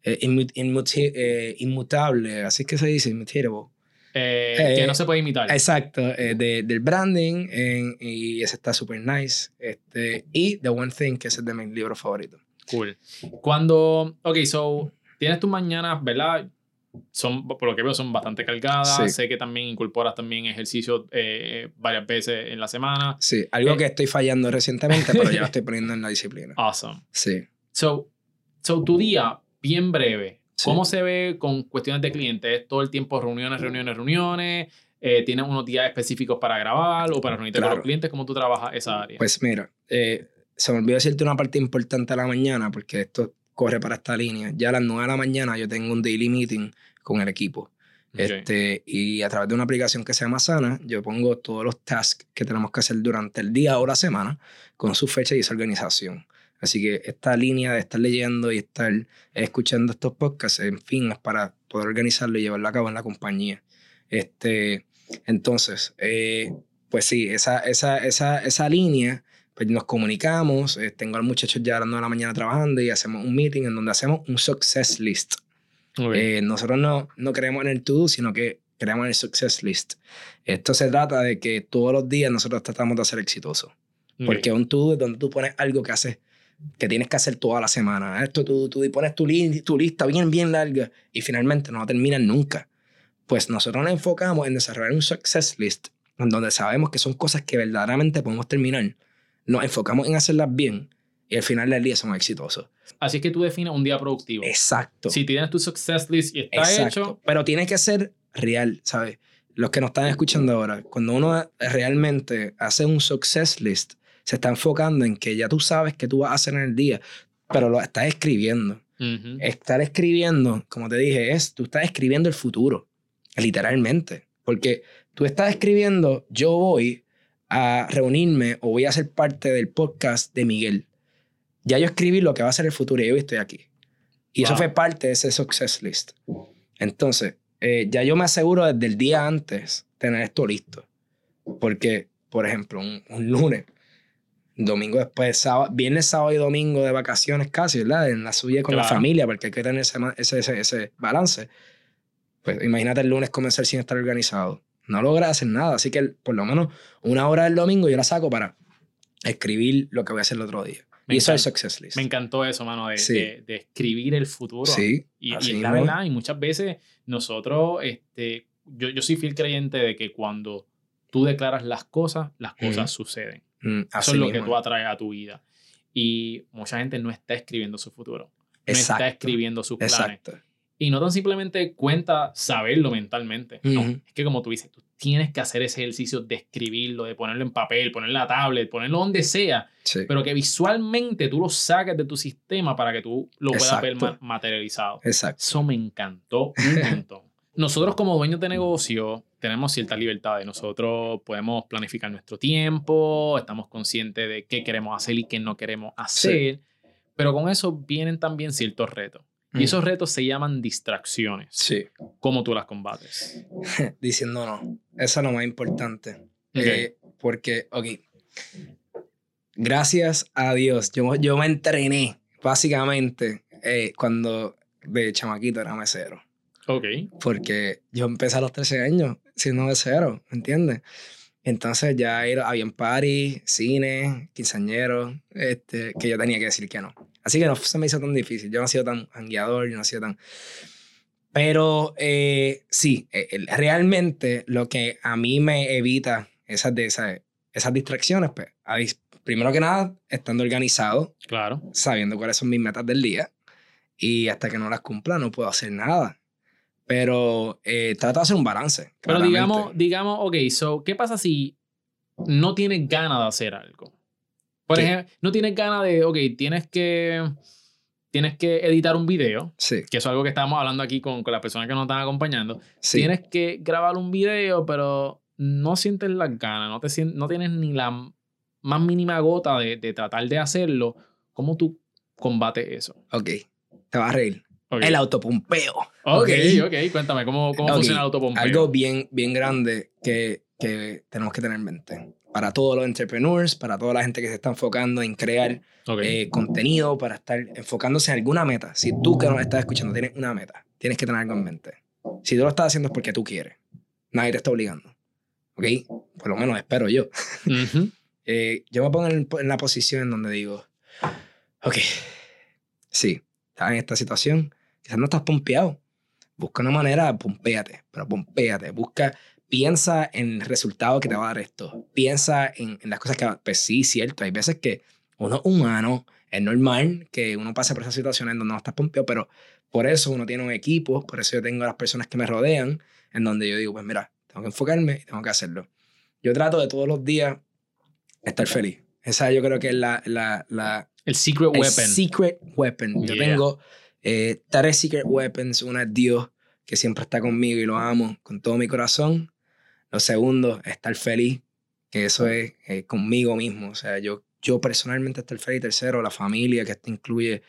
eh, inmu- inmuti- eh, inmutable, así es que se dice, immutable. Eh, Eh, que no se puede imitar. Exacto, eh, de- del branding, y ese está súper nice. Este, y The One Thing, que ese es de mis libros favoritos. Cool. Cuando, ok, so, tienes tus mañanas, ¿verdad? Son, por lo que veo, son bastante cargadas. Sí. Sé que también incorporas también ejercicio eh, varias veces en la semana. Sí, algo Eh. que estoy fallando recientemente, pero ya lo estoy poniendo en la disciplina. Awesome. Sí. So, so tu día, bien breve. Sí. ¿Cómo se ve con cuestiones de clientes? ¿Es todo el tiempo reuniones, reuniones, reuniones? Eh, ¿Tienes unos días específicos para grabar o para reunirte con Claro. los clientes? ¿Cómo tú trabajas esa área? Pues mira, eh, se me olvidó decirte una parte importante a la mañana porque esto corre para esta línea. Ya a las 9 de la mañana yo tengo un daily meeting con el equipo. Ok. Este, y a través de una aplicación que se llama Sana, yo pongo todos los tasks que tenemos que hacer durante el día o la semana con su fecha y esa organización. Así que esta línea de estar leyendo y estar escuchando estos podcasts, en fin, es para poder organizarlo y llevarlo a cabo en la compañía. Este, entonces, eh, pues sí, esa, esa, esa, esa línea, pues nos comunicamos, eh, tengo a los muchachos ya a las 9 de la mañana trabajando y hacemos un meeting en donde hacemos un success list. Ok. Eh, nosotros no, no creemos en el to-do, sino que creamos en el success list. Esto se trata de que todos los días nosotros tratamos de ser exitosos. Ok. Porque un to-do es donde tú pones algo que haces, que tienes que hacer toda la semana. Esto tú, tú pones tu, li- tu lista bien, bien larga y finalmente no terminan nunca. Pues nosotros nos enfocamos en desarrollar un success list en donde sabemos que son cosas que verdaderamente podemos terminar. Nos enfocamos en hacerlas bien y al final del día somos exitosos. Así es que tú defines un día productivo. Exacto. Si tienes tu success list y está Exacto. hecho, Pero tiene que ser real, ¿sabes? Los que nos están escuchando ahora, cuando uno realmente hace un success list, se está enfocando en que ya tú sabes qué tú vas a hacer en el día, pero lo estás escribiendo. ujú, Estar escribiendo, como te dije, es tú estás escribiendo el futuro, literalmente. Porque tú estás escribiendo, yo voy a reunirme o voy a ser parte del podcast de Miguel. Ya yo escribí lo que va a ser el futuro y yo estoy aquí. Y eso Wow. fue parte de ese success list. Entonces, eh, ya yo me aseguro desde el día antes tener esto listo. Porque, por ejemplo, un, un lunes, domingo después, sábado, viernes, sábado y domingo de vacaciones casi, ¿verdad? En la suya con la familia, porque hay que tener ese, ese, ese, balance. Pues imagínate el lunes comenzar sin estar organizado. No logras hacer nada. Así que por lo menos una hora del domingo yo la saco para escribir lo que voy a hacer el otro día. Me y eso es success list. me encantó eso, mano, de, Sí. de- de escribir el futuro. Sí, Y, y la verdad, y muchas veces nosotros, este, yo, yo soy fiel creyente de que cuando tú declaras las cosas, las cosas suceden. Mm, Eso es lo que tú atraes a tu vida. Y mucha gente no está escribiendo su futuro. No está Exacto. escribiendo sus planes. Exacto. Y no tan simplemente cuenta saberlo mentalmente. No, es que como tú dices, tú tienes que hacer ese ejercicio de escribirlo, de ponerlo en papel, ponerlo en la tablet, ponerlo donde sea, Sí. pero que visualmente tú lo saques de tu sistema para que tú lo puedas ver Exacto. ma- materializado. Exacto. Eso me encantó un montón. Nosotros como dueños de negocio tenemos ciertas libertades. Nosotros podemos planificar nuestro tiempo, estamos conscientes de qué queremos hacer y qué no queremos hacer, pero con eso vienen también ciertos retos. Y Mm. esos retos se llaman distracciones. Sí. ¿Cómo tú las combates? Diciendo no. Eso es lo más importante. Ok. Eh, porque, ok. Gracias a Dios. Yo, yo me entrené, básicamente, eh, cuando de chamaquito era mesero. Ok. Porque yo empecé a los 13 años siendo mesero, ¿me entiendes? Entonces ya era, había party, cine, quinceañeros, este, que yo tenía que decir que no. Así que no se me hizo tan difícil. Yo no he sido tan hangueador, yo no he sido tan... Pero eh, sí, eh, el- realmente lo que a mí me evita esas, de esas, esas distracciones, pues, primero que nada, estando organizado, Claro. sabiendo cuáles son mis metas del día. Y hasta que no las cumpla, no puedo hacer nada. Pero eh, trato de hacer un balance. Pero claramente. digamos, digamos, ok, so, ¿qué pasa si no tienes ganas de hacer algo? Por ¿Qué? ejemplo, no tienes ganas de, ok, tienes que, tienes que editar un video, Sí, que eso es algo que estábamos hablando aquí con, con las personas que nos están acompañando. sí. Tienes que grabar un video, pero no sientes las ganas, no, te no tienes ni la más mínima gota de, de tratar de hacerlo. ¿Cómo tú combates eso? Ok, te vas a reír. Ok, El autopompeo. ok, ok. cuéntame, ¿cómo, cómo Ok, funciona el autopompeo? Algo bien, bien grande que, que tenemos que tener en mente. Para todos los entrepreneurs, para toda la gente que se está enfocando en crear Ok, eh, contenido, para estar enfocándose en alguna meta. Si tú que nos estás escuchando tienes una meta, tienes que tener algo en mente. Si tú lo estás haciendo es porque tú quieres. Nadie te está obligando. ¿Ok? Por lo menos espero yo. Ujú. Eh, yo me pongo en, en la posición en donde digo, ok, sí, estás en esta situación, quizás no estás pompeado. Busca una manera, pompéate, pero pompéate. Busca, piensa en el resultado que te va a dar esto. Piensa en, en las cosas que... Pues sí, cierto, hay veces que uno humano, es normal que uno pase por esas situaciones en donde no estás pompeado, pero por eso uno tiene un equipo, por eso yo tengo a las personas que me rodean, en donde yo digo, pues mira, tengo que enfocarme y tengo que hacerlo. Yo trato de todos los días estar feliz. Esa yo creo que es la, la, la El secret el weapon. secret weapon. Yo Yeah. tengo eh, tres secret weapons. Una es Dios, que siempre está conmigo y lo amo con todo mi corazón. Lo segundo, estar feliz, que eso es eh, conmigo mismo. O sea, yo, yo personalmente estar feliz. Tercero, la familia, que esto incluye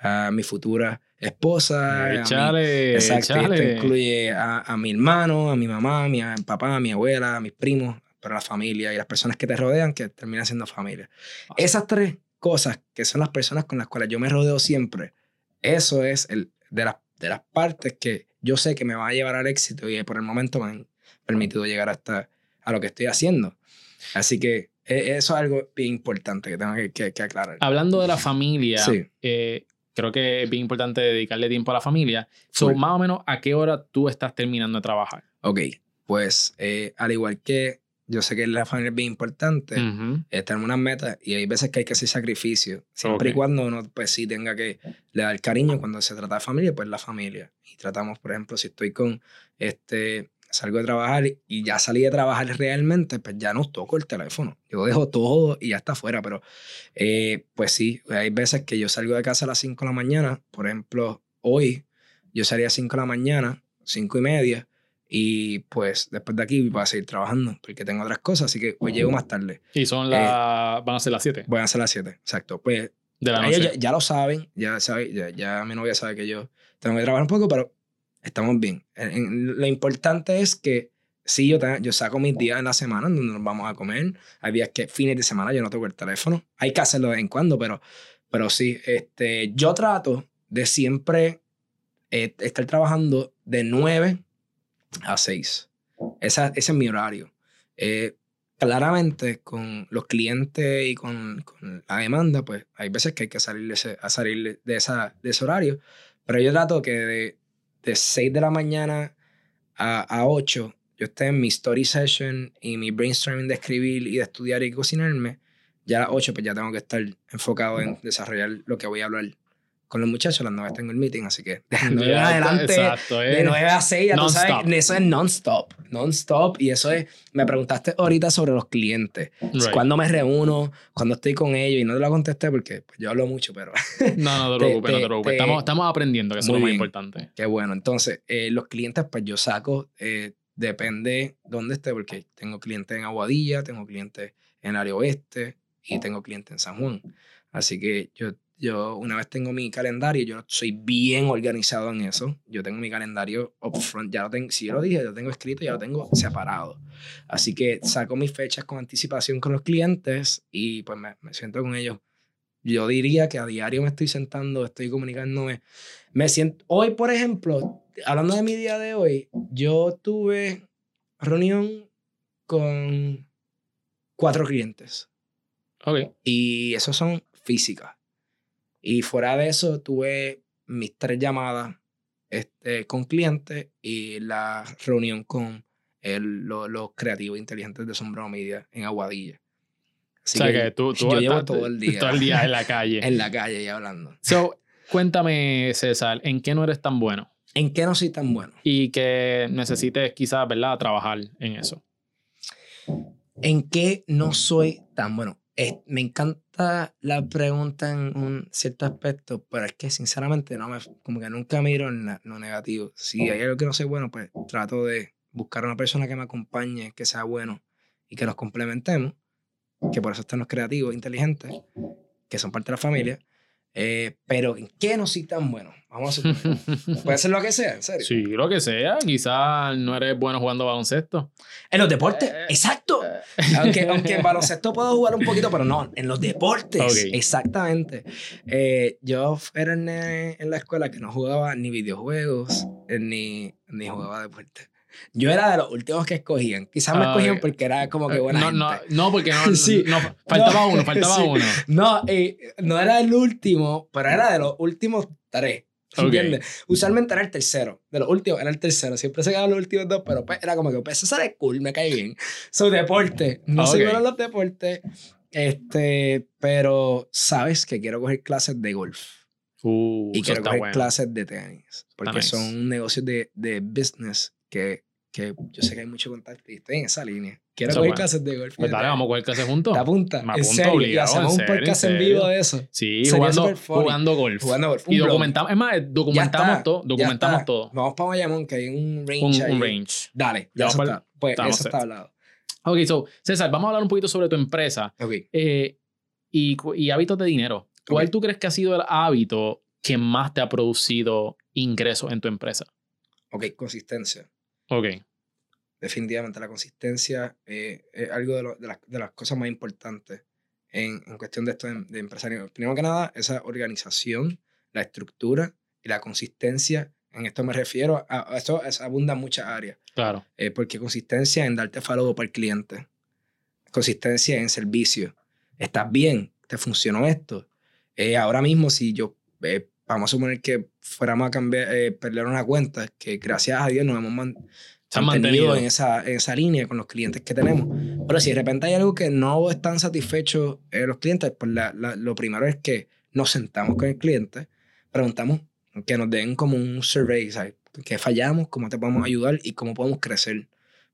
a mi futura esposa. a mi- Échale, Exacto, esto incluye a, a mi hermano, a mi mamá, a mi a- papá, a mi abuela, a mis primos, pero la familia y las personas que te rodean que terminan siendo familia. Esas tres cosas que son las personas con las cuales yo me rodeo siempre, eso es el, de, las, de las partes que yo sé que me van a llevar al éxito y por el momento me han permitido llegar hasta a lo que estoy haciendo. Así que eh, eso es algo bien importante que tengo que, que- que aclarar. Hablando de la familia, Sí. eh, creo que es bien importante dedicarle tiempo a la familia. So, Full. más o menos, ¿a qué hora tú estás terminando de trabajar? Ok, pues eh, al igual que yo sé que la familia es bien importante, Ujú. eh, tenemos unas metas y hay veces que hay que hacer sacrificios. Siempre y cuando uno, pues sí, tenga que le dar cariño cuando se trata de familia, pues la familia. Y tratamos, por ejemplo, si estoy con, este, salgo de trabajar y ya salí de trabajar realmente, pues ya no toco el teléfono. Yo dejo todo y ya está afuera, pero eh, pues sí, hay veces que yo salgo de casa a las 5 de la mañana. Por ejemplo, hoy yo salí a las 5 de la mañana, 5 y media, y pues después de aquí voy a seguir trabajando porque tengo otras cosas, así que hoy llego más tarde. Y son las. van a ser las 7 Voy a hacer las 7, exacto. Pues de la noche. ya, ya lo saben, ya, sabe, ya, ya mi novia sabe que yo tengo que trabajar un poco, pero estamos bien. En- en- lo importante es que sí, yo, te- yo saco mis días en la semana en donde nos vamos a comer. Hay días que fines de semana yo no toco el teléfono. Hay que hacerlo de vez en cuando, pero, pero sí, este, yo trato de siempre eh, estar trabajando de 9 a 6. Esa, ese es mi horario. Eh, claramente, con los clientes y con, con la demanda, pues hay veces que hay que salir de ese, a salir de, esa, de ese horario. Pero yo trato que de, de 6 de la mañana a, a 8 yo esté en mi story session y mi brainstorming de escribir y de estudiar y cocinarme. Ya a las 8 pues ya tengo que estar enfocado en desarrollar lo que voy a hablar con los muchachos. A las 9 tengo el meeting, así que de 9 en Ya, adelante Exacto, de eh. 9 a 6, ya tú sabes, eso es non-stop, non-stop. Y eso es, me preguntaste ahorita sobre los clientes. Right. Cuando me reúno, cuando estoy con ellos, y no te lo contesté porque pues, yo hablo mucho, pero No, no te Te- preocupes, no te preocupes. te- Estamos, estamos aprendiendo, que eso es lo más bien. importante. qué bueno. Entonces, eh, los clientes, pues yo saco, eh, depende dónde esté, porque tengo clientes en Aguadilla, tengo clientes en el área oeste y tengo clientes en San Juan. Así que yo, yo una vez tengo mi calendario, yo soy bien organizado en eso. Yo tengo mi calendario upfront, ya lo tengo, si yo lo dije, lo tengo escrito, ya lo tengo separado. Así que saco mis fechas con anticipación con los clientes y pues me, me siento con ellos. Yo diría que a diario me estoy sentando, estoy comunicándome. Me siento, hoy, por ejemplo, hablando de mi día de hoy, yo tuve reunión con cuatro clientes. Ok. Y esos son físicas. Y fuera de eso, tuve mis tres llamadas este, con clientes y la reunión con el- lo- los creativos inteligentes de Sombrero Media en Aguadilla. Así o sea que, tú, tú yo llevo todo el día, todo el día en la calle. en la calle y hablando. So, cuéntame, César, ¿en qué no eres tan bueno? ¿En qué no soy tan bueno? Y que necesites quizás, ¿verdad?, trabajar en eso. ¿En qué no soy tan bueno? Es- me encanta la pregunta en un cierto aspecto, pero es que sinceramente no me, como que nunca miro en la- lo negativo. Si hay algo que no soy bueno, pues trato de buscar una persona que me acompañe, que sea bueno y que nos complementemos, que por eso están los creativos, inteligentes, que son parte de la familia. Eh, pero ¿en qué no soy tan bueno? Vamos a suponer. Puede ser lo que sea, en serio. sí, lo que sea. Quizás no eres bueno jugando baloncesto. En los deportes, Eh, exacto. Aunque, aunque en baloncesto puedo jugar un poquito, pero no, en los deportes. Exactamente. Eh, yo era nene en la escuela que no jugaba ni videojuegos, eh, ni, ni jugaba deporte. Yo era de los últimos que escogían. Quizás me Ah, escogían porque era como que buena no, gente. no, no, porque no, Sí. no, faltaba No, uno, faltaba sí. uno. No, eh, no era el último, pero era de los últimos tres. ¿Entiendes? Usualmente era el tercero. De los últimos era el tercero. Siempre se quedaban los últimos dos, pero pues, era como que pues, eso era cool, me cae bien. Su deporte. No sé Ok. bueno en los deportes. Este, pero sabes que quiero coger clases de golf. Uh, y quiero coger bueno. clases de tenis. Porque nice. son negocios de, de business que que yo sé que hay mucho contacto y estoy en esa línea. Quiero Eso coger bueno. clases de golf. Pues dale, vamos a coger clase juntos. ¿Te apunta? Me ¿En apunto obligado, hacemos un podcast en en vivo de eso. Sí, jugando, jugando golf. Jugando golf. Y documentamos, es más, documentamos todo, documentamos todo. Vamos para Bayamón, que hay un range Un, ahí. un range. Dale, Ya ya eso vamos está. Pues eso set. está hablado. Ok, so, César, vamos a hablar un poquito sobre tu empresa Ok. eh, y, y hábitos de dinero. ¿Cuál Ok. tú crees que ha sido el hábito que más te ha producido ingresos en tu empresa? Ok, consistencia. Ok, definitivamente la consistencia eh, es algo de, lo- de las, de las cosas más importantes en, en cuestión de esto de, de empresario. Primero que nada, esa organización, la estructura y la consistencia. En esto me refiero a, a esto es- abunda en muchas áreas. claro. eh, porque consistencia en darte follow para el cliente. Consistencia en servicio. ¿Estás bien? ¿Te funcionó esto? Eh, ahora mismo, si yo, eh, vamos a suponer que fuéramos a cambiar, eh, perder una cuenta, que gracias a Dios nos hemos man- mantenido mantenido. en esa, en esa línea con los clientes que tenemos. Pero si de repente hay algo que no están satisfechos eh, los clientes, pues la- la- lo primero es que nos sentamos con el cliente, preguntamos que nos den como un survey, ¿sabes? ¿Qué fallamos? ¿Cómo te podemos ayudar? ¿Y cómo podemos crecer?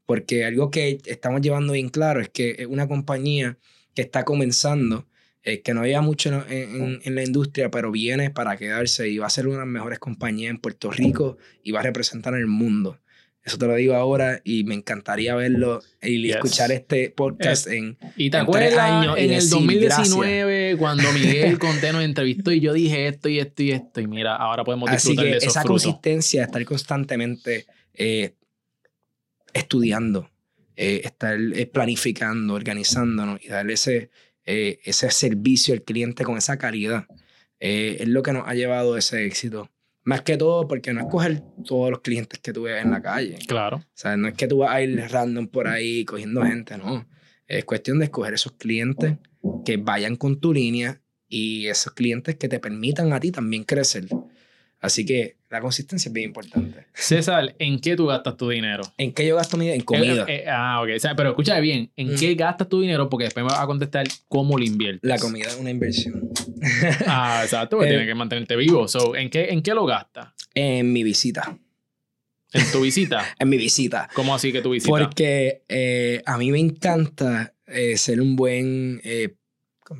Porque algo que estamos llevando bien claro es que es una compañía que está comenzando, eh, que no lleva mucho en, en- en la industria, pero viene para quedarse y va a ser una de las mejores compañías en Puerto Rico y va a representar el mundo. Eso te lo digo ahora y me encantaría verlo y Yes. escuchar este podcast en... Y te en tres acuerdas años y en el decir 2019 cuando Miguel Conté nos entrevistó y yo dije esto y esto y esto y mira, ahora podemos Así disfrutar que de esos esa frutos. consistencia, estar constantemente eh, estudiando, eh, estar eh, planificando, organizándonos y darle ese, eh, ese servicio al cliente con esa calidad, eh, es lo que nos ha llevado a ese éxito. Más que todo porque no es coger todos los clientes que tú ves en la calle. Claro. O sea, no es que tú vas a ir random por ahí cogiendo gente, no. Es cuestión de escoger esos clientes que vayan con tu línea y esos clientes que te permitan a ti también crecer. Así que la consistencia es bien importante. César, ¿en qué tú gastas tu dinero? ¿En qué yo gasto mi En comida. Eh, eh, ah, ok. O sea, pero escúchame bien, ¿en Mm. qué gastas tu dinero? Porque después me vas a contestar cómo lo inviertes. La comida es una inversión. Ah, exacto, porque Eh, tienes que mantenerte vivo. So, ¿en, qué, ¿En qué lo gastas? En mi visita. ¿En tu visita? En mi visita. ¿Cómo así que tu visita? Porque eh, a mí me encanta eh, ser un buen eh,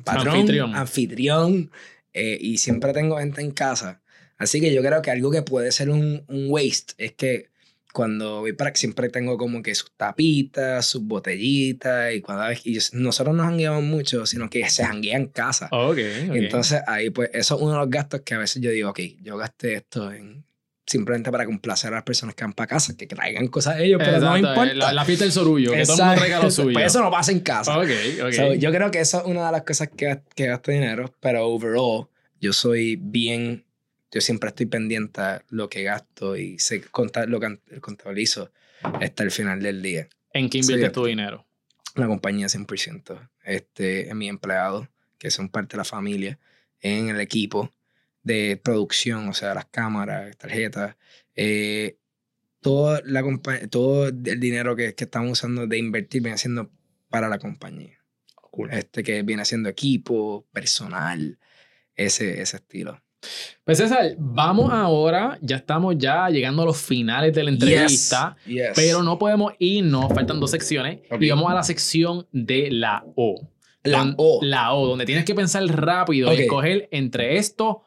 patrón, Anfitrión. anfitrión, eh, y siempre tengo gente en casa. Así que yo creo que algo que puede ser un, un waste es que cuando voy para siempre tengo como que sus tapitas, sus botellitas y cuando y nosotros no jangueamos mucho, sino que se janguea en casa. Ok, ok. Entonces ahí pues eso es uno de los gastos que a veces yo digo, ok, yo gasté esto en simplemente para complacer a las personas que van para casa, que traigan cosas a ellos, pero no me Exacto, importa. La, la fiesta del sorullo, que todo el mundo Exacto. traiga lo suyo. Pues eso no pasa en casa. Ok, ok. So, yo creo que eso es una de las cosas que, que gasto dinero, pero overall, yo soy bien, yo siempre estoy pendiente a lo que gasto y sé lo que contabilizo hasta el final del día. ¿En qué Sí, inviertes tu dinero? La compañía 100%, este, en mi empleado, que son parte de la familia, en el equipo de producción, o sea, las cámaras, tarjetas, eh, toda la todo el dinero que, que estamos usando de invertir viene siendo para la compañía. Cool. Este que viene siendo equipo, personal, ese, ese estilo. Pues César, vamos ahora, ya estamos ya llegando a los finales de la entrevista, Yes, yes. pero no podemos irnos, faltan dos secciones, y vamos a la sección de la O. La Don- O. La O, donde tienes que pensar rápido Ok. y escoger entre esto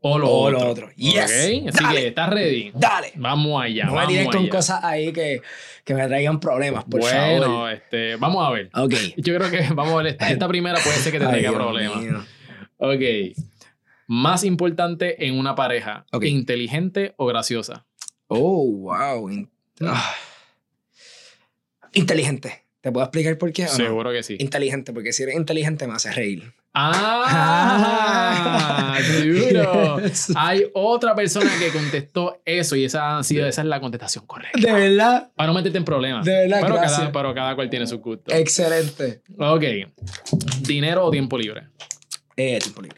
o lo O otro. lo otro. Yes. Así Dale. que, ¿estás ready? Dale. Vamos allá, no me vamos tires con allá. cosas ahí que, que me traigan problemas, por bueno, favor. este, vamos a ver. Ok. Yo creo que vamos a ver esta. Esta primera puede ser que te Ay, traiga Dios problemas. mío. Ok. Más importante en una pareja, Ok. inteligente o graciosa. Oh, wow. In- ah. Inteligente. ¿Te puedo explicar por qué? o no? Seguro que sí. Inteligente, porque si eres inteligente me hace reír. ¡Ah! ¡Duro! Hay otra persona que contestó eso y esa, ha sido, esa es la contestación correcta. De verdad. Para no meterte en problemas. De verdad, pero gracias. cada, pero cada cual tiene su gusto. Excelente. Ok. ¿Dinero o tiempo libre? Eh, tiempo libre.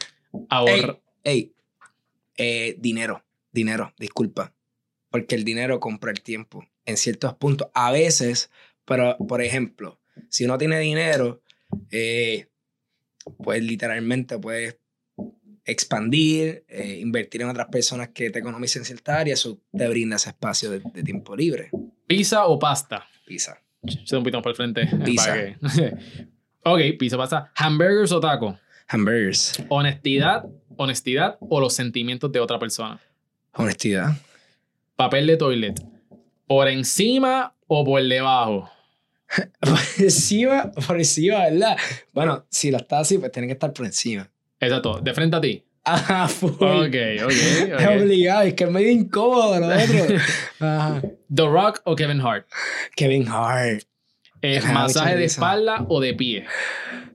Ahorra. Ey, eh, dinero. Dinero, disculpa. Porque el dinero compra el tiempo en ciertos puntos. A veces, pero por ejemplo, si uno tiene dinero, eh, pues literalmente puedes expandir, eh, invertir en otras personas que te economicen cierta área, eso te brinda ese espacio de, de tiempo libre. ¿Pizza o pasta? Pizza. Se un poquito más por el frente. Pizza. para ok, pizza, pasta. ¿Hamburgers o taco? Hamburgers. ¿Honestidad, honestidad o los sentimientos de otra persona? Honestidad. Papel de toilet. ¿Por encima o por debajo? Por encima, por encima, ¿verdad? Bueno, si lo está así, pues tiene que estar por encima. Exacto, de frente a ti. Ajá, full. Ok, ok, Es ok. obligado, es que es medio incómodo lo otro. Ajá. ¿The Rock o Kevin Hart? Kevin Hart, ¿Masaje de espalda o de pie?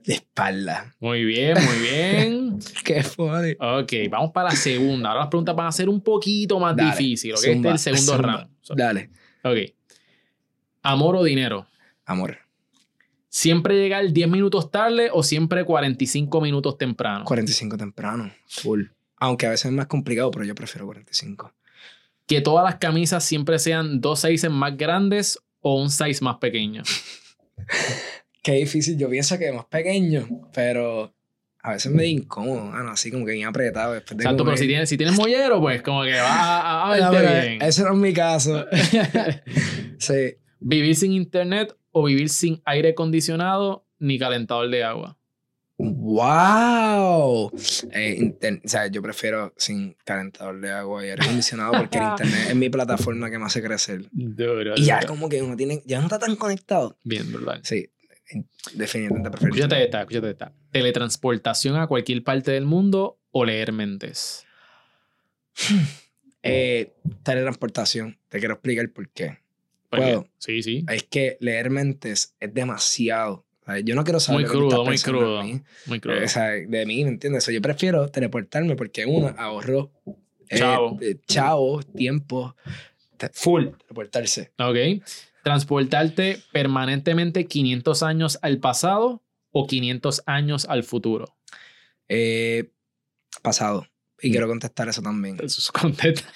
De espalda. Muy bien, muy bien. Qué funny. Ok, vamos para la segunda. Ahora las preguntas van a ser un poquito más Dale, difíciles. ok? zumba, este es el segundo zumba. round. So- Dale, Ok. ¿Amor o dinero? amor. ¿Siempre llegar 10 minutos tarde o siempre 45 minutos temprano? 45 temprano, full. Aunque a veces es más complicado, pero yo prefiero 45. ¿Que todas las camisas siempre sean dos sizes más grandes o un size más pequeño? Qué difícil, yo pienso que es más pequeño, pero a veces me incómodo, mano, así como que bien apretado. Después de Exacto, pero si tienes, si tienes mollero, pues como que va a, a No, verte bien. Ese no es mi caso. sí. ¿Vivir sin internet o vivir sin aire acondicionado ni calentador de agua? ¡Wow! Eh, inter- o sea, yo prefiero sin calentador de agua y aire acondicionado porque el internet es mi plataforma que me hace crecer. Duro, Y ya duro. como que uno tiene, ya no está tan conectado. Bien, brutal. Sí, definitivamente prefiero. Escúchate esta, escúchate esta. ¿Teletransportación a cualquier parte del mundo o leer mentes? Eh, teletransportación. Te quiero explicar por qué. Porque- ¿Puedo? Sí, sí. Es que leer mentes es demasiado. O sea, Yo no quiero saber Muy crudo, muy crudo. de mí. Muy crudo. O sea, de mí, ¿me entiendes? So, yo prefiero teleportarme porque uno ahorro eh, Chavo. eh, chavo, tiempo, full teleportarse. Ok. ¿Transportarte permanentemente 500 años al pasado o 500 años al futuro? Eh, pasado. Y Mm. quiero contestar eso también. Contesta.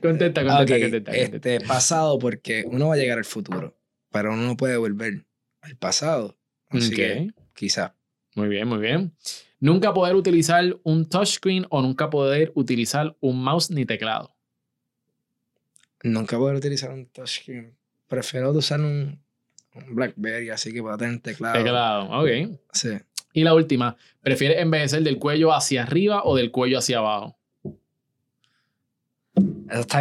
contesta, contesta, contesta, contesta. este, pasado porque uno va a llegar al futuro, pero uno no puede volver al pasado. Así Ok. que quizás. Muy bien, muy bien. Nunca poder utilizar un touchscreen o nunca poder utilizar un mouse ni teclado. Nunca poder utilizar un touchscreen. Prefiero usar un, un Blackberry, así que pueda tener teclado. Teclado, ok. Sí. Y la última, ¿prefieres envejecer del cuello hacia arriba o del cuello hacia abajo? Eso está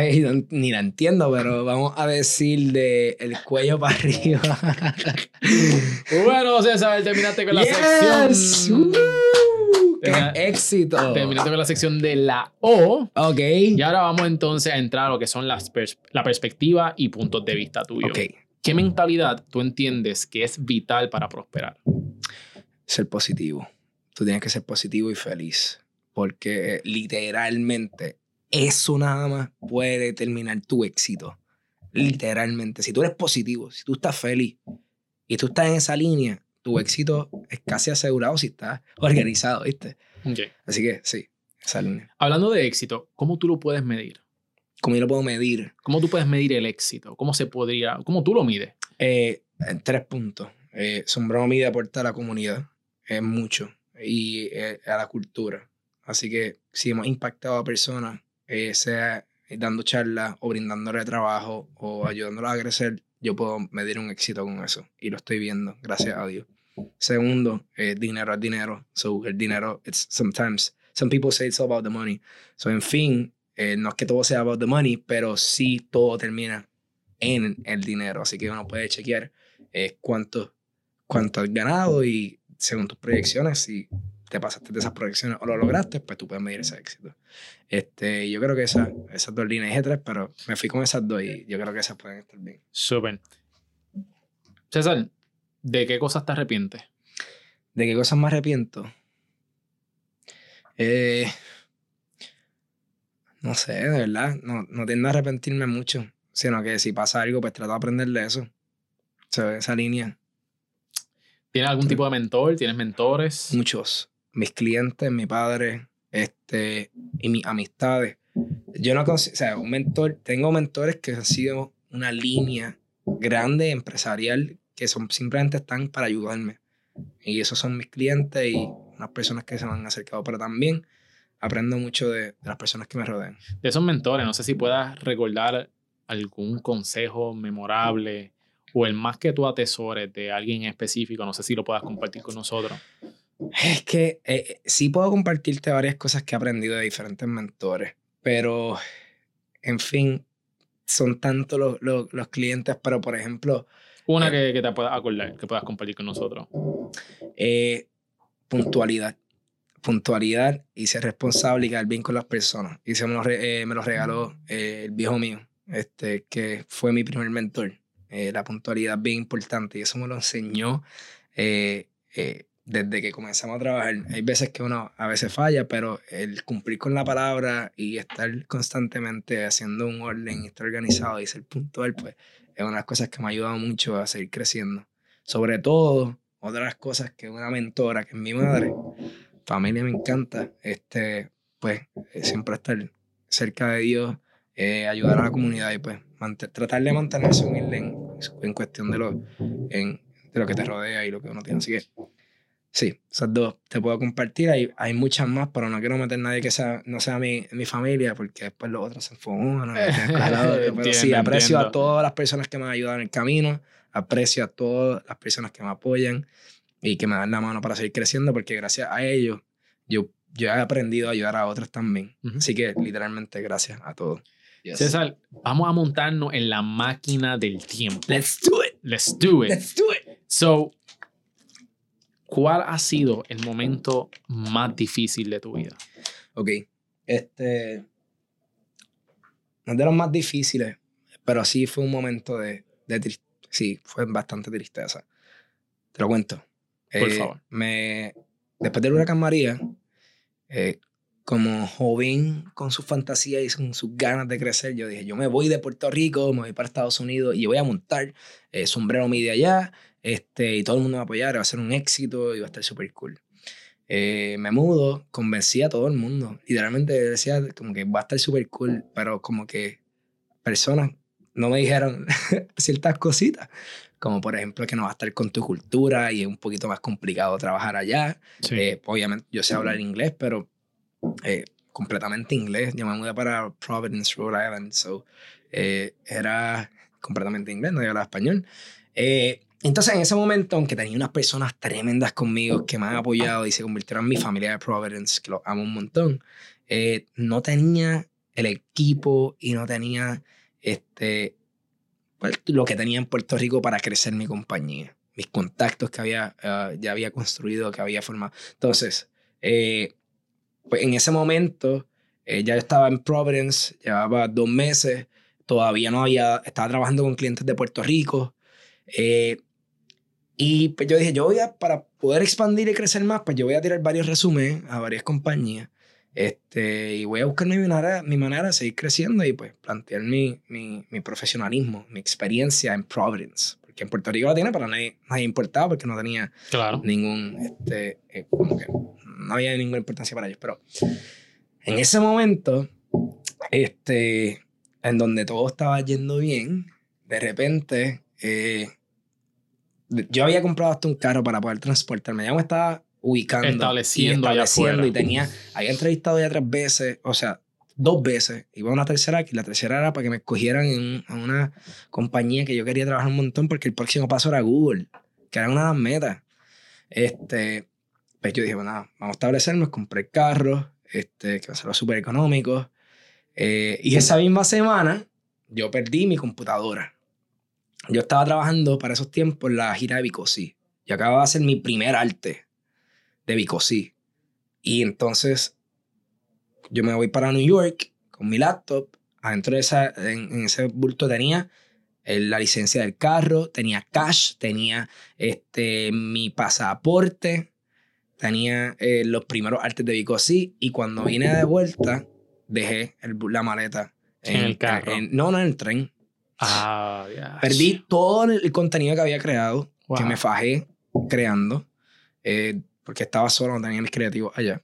ni la entiendo, pero vamos a decir de el cuello para arriba. Bueno, César, terminaste con la Yes, sección. ¡Uh! ¡Qué Termina- éxito! Terminaste con la sección de la O. Ok. Y ahora vamos entonces a entrar a lo que son las pers- la perspectiva y puntos de vista tuyo. Ok. ¿Qué mentalidad tú entiendes que es vital para prosperar? Ser positivo. Tú tienes que ser positivo y feliz. Porque eh, literalmente eso nada más puede determinar tu éxito. Literalmente. Si tú eres positivo, si tú estás feliz y tú estás en esa línea, tu éxito es casi asegurado si estás organizado, ¿viste? Ok. Así que sí, esa línea. Hablando de éxito, ¿cómo tú lo puedes medir? ¿Cómo yo lo puedo medir? ¿Cómo tú puedes medir el éxito? ¿Cómo se podría, cómo tú lo mides? Eh, en tres puntos. Eh, Sombrero mide aporta a la comunidad. Es mucho. Y eh, a la cultura. Así que si hemos impactado a personas, eh, sea dando charlas o brindándole trabajo o ayudándolas a crecer, yo puedo medir un éxito con eso. Y lo estoy viendo, gracias a Dios. Segundo, eh, dinero es dinero. So, el dinero, it's sometimes, some people say it's all about the money. So, en fin, eh, no es que todo sea about the money, pero sí todo termina en el dinero. Así que uno puede chequear eh, cuánto, has ganado y según tus proyecciones, si te pasaste de esas proyecciones o lo lograste, pues tú puedes medir ese éxito. Este, yo creo que esa, esas dos líneas, dije tres, pero me fui con esas dos y yo creo que esas pueden estar bien. Súper. César, ¿de qué cosas te arrepientes? ¿De qué cosas me arrepiento? Eh, no sé, de verdad, no, no tiendo a arrepentirme mucho, sino que si pasa algo, pues trato de aprender de eso. O sea, esa línea. ¿Tienes algún tipo de mentor? ¿Tienes mentores? muchos. Mis clientes, mi padre, este, y mis amistades. Yo no considero, o sea, un mentor, tengo mentores que han sido una línea grande empresarial que son, simplemente están para ayudarme. Y esos son mis clientes y unas personas que se me han acercado, pero también aprendo mucho de, las personas que me rodean. De esos mentores, no sé si puedas recordar algún consejo memorable o el más que tú atesores de alguien específico? No sé si lo puedas compartir con nosotros. Es que eh, sí puedo compartirte varias cosas que he aprendido de diferentes mentores, pero en fin, son tantos los, los, clientes, pero por ejemplo... Una eh, que, que, te puedas acordar, que puedas compartir con nosotros. Eh, puntualidad. Puntualidad y ser responsable y quedar bien con las personas. Y se me lo, me lo regaló el viejo mío, este, que fue mi primer mentor. la puntualidad bien importante y eso me lo enseñó desde que comenzamos a trabajar. Hay veces que uno a veces falla, pero el cumplir con la palabra y estar constantemente haciendo un orden estar organizado y ser puntual, pues es una de las cosas que me ha ayudado mucho a seguir creciendo. Sobre todo, otra de las cosas que una mentora, que es mi madre, familia me encanta, este, pues eh, siempre estar cerca de Dios, eh, ayudar a la comunidad y pues tratar de mantenerse humilde en, en cuestión de lo, en, de lo que te rodea y lo que uno tiene. Así que Sí, esas dos te puedo compartir. Hay, hay muchas más, pero no quiero meter a nadie que sea, no sea mi, mi familia, porque después los otros se enfocan. pero sí, aprecio a todas las personas que me han ayudado en el camino, aprecio a todas las personas que me apoyan y que me dan la mano para seguir creciendo, porque gracias a ellos yo, yo he aprendido a ayudar a otros también. Así que literalmente gracias a todos. César, vamos a montarnos en la máquina del tiempo. Let's do it. Let's do it. Let's do it. So, ¿Cuál ha sido el momento más difícil de tu vida? Ok. Este. No es de los más difíciles, pero sí fue un momento de, de Sí, fue bastante tristeza. Te lo cuento. Por eh, favor. Me, después del huracán María, eh, como joven con su fantasía y con sus ganas de crecer, yo dije, yo me voy de Puerto Rico, me voy para Estados Unidos y voy a montar eh, sombrero media allá este, y todo el mundo me va a apoyar, va a ser un éxito y va a estar súper cool. Eh, me mudo, convencí a todo el mundo. Literalmente decía como que va a estar súper cool, pero como que personas no me dijeron ciertas cositas, como por ejemplo que no va a estar con tu cultura y es un poquito más complicado trabajar allá. Eh, obviamente yo sé hablar inglés, pero eh, completamente inglés. Yo me mudé para Providence, Rhode Island, so era completamente inglés, no hablaba español. Entonces, en ese momento, aunque tenía unas personas tremendas conmigo que me han apoyado y se convirtieron en mi familia de Providence, que los amo un montón, eh, no tenía el equipo y no tenía este, pues, lo que tenía en Puerto Rico para crecer mi compañía. Mis contactos que había, ah, ya había construido, que había formado. Entonces, eh, pues en ese momento, eh, ya estaba en Providence, llevaba dos meses, todavía no había, estaba trabajando con clientes de Puerto Rico. Y pues yo dije, yo voy a, para poder expandir y crecer más, pues yo voy a tirar varios resúmenes a varias compañías. Este, y voy a buscar mi manera, mi manera de seguir creciendo y pues plantear mi, mi, mi profesionalismo, mi experiencia en Providence. Porque en Puerto Rico la tiene, pero nadie, nadie importaba porque no tenía claro. ningún, este, eh, como que no había ninguna importancia para ellos. Pero en ese momento, este, en donde todo estaba yendo bien, de repente, eh, yo había comprado hasta un carro para poder transportarme. Ya me estaba ubicando. Estableciendo, y estableciendo y tenía, había entrevistado ya tres veces, o sea, dos veces. Iba a una tercera y la tercera era para que me escogieran en, una compañía que yo quería trabajar un montón porque el próximo paso era Google, que era una de las metas. Este, pues yo dije, bueno, nada, vamos a establecernos, compré carro, este, que va a ser súper económico. Eh, y esa misma semana yo perdí mi computadora yo estaba trabajando para esos tiempos en la gira de Bicosí. Yo acababa de hacer mi primer arte de Bicosí. Y entonces yo me voy para New York con mi laptop. Adentro de esa, en, ese bulto tenía la licencia del carro, tenía cash, tenía este, mi pasaporte, tenía eh, los primeros artes de Bicosí. Y cuando vine de vuelta, dejé la maleta en, el carro. no, no en el tren. Ah, Perdí todo el contenido que había creado, que me fajé creando, eh, porque estaba solo, no tenía mis creativos allá.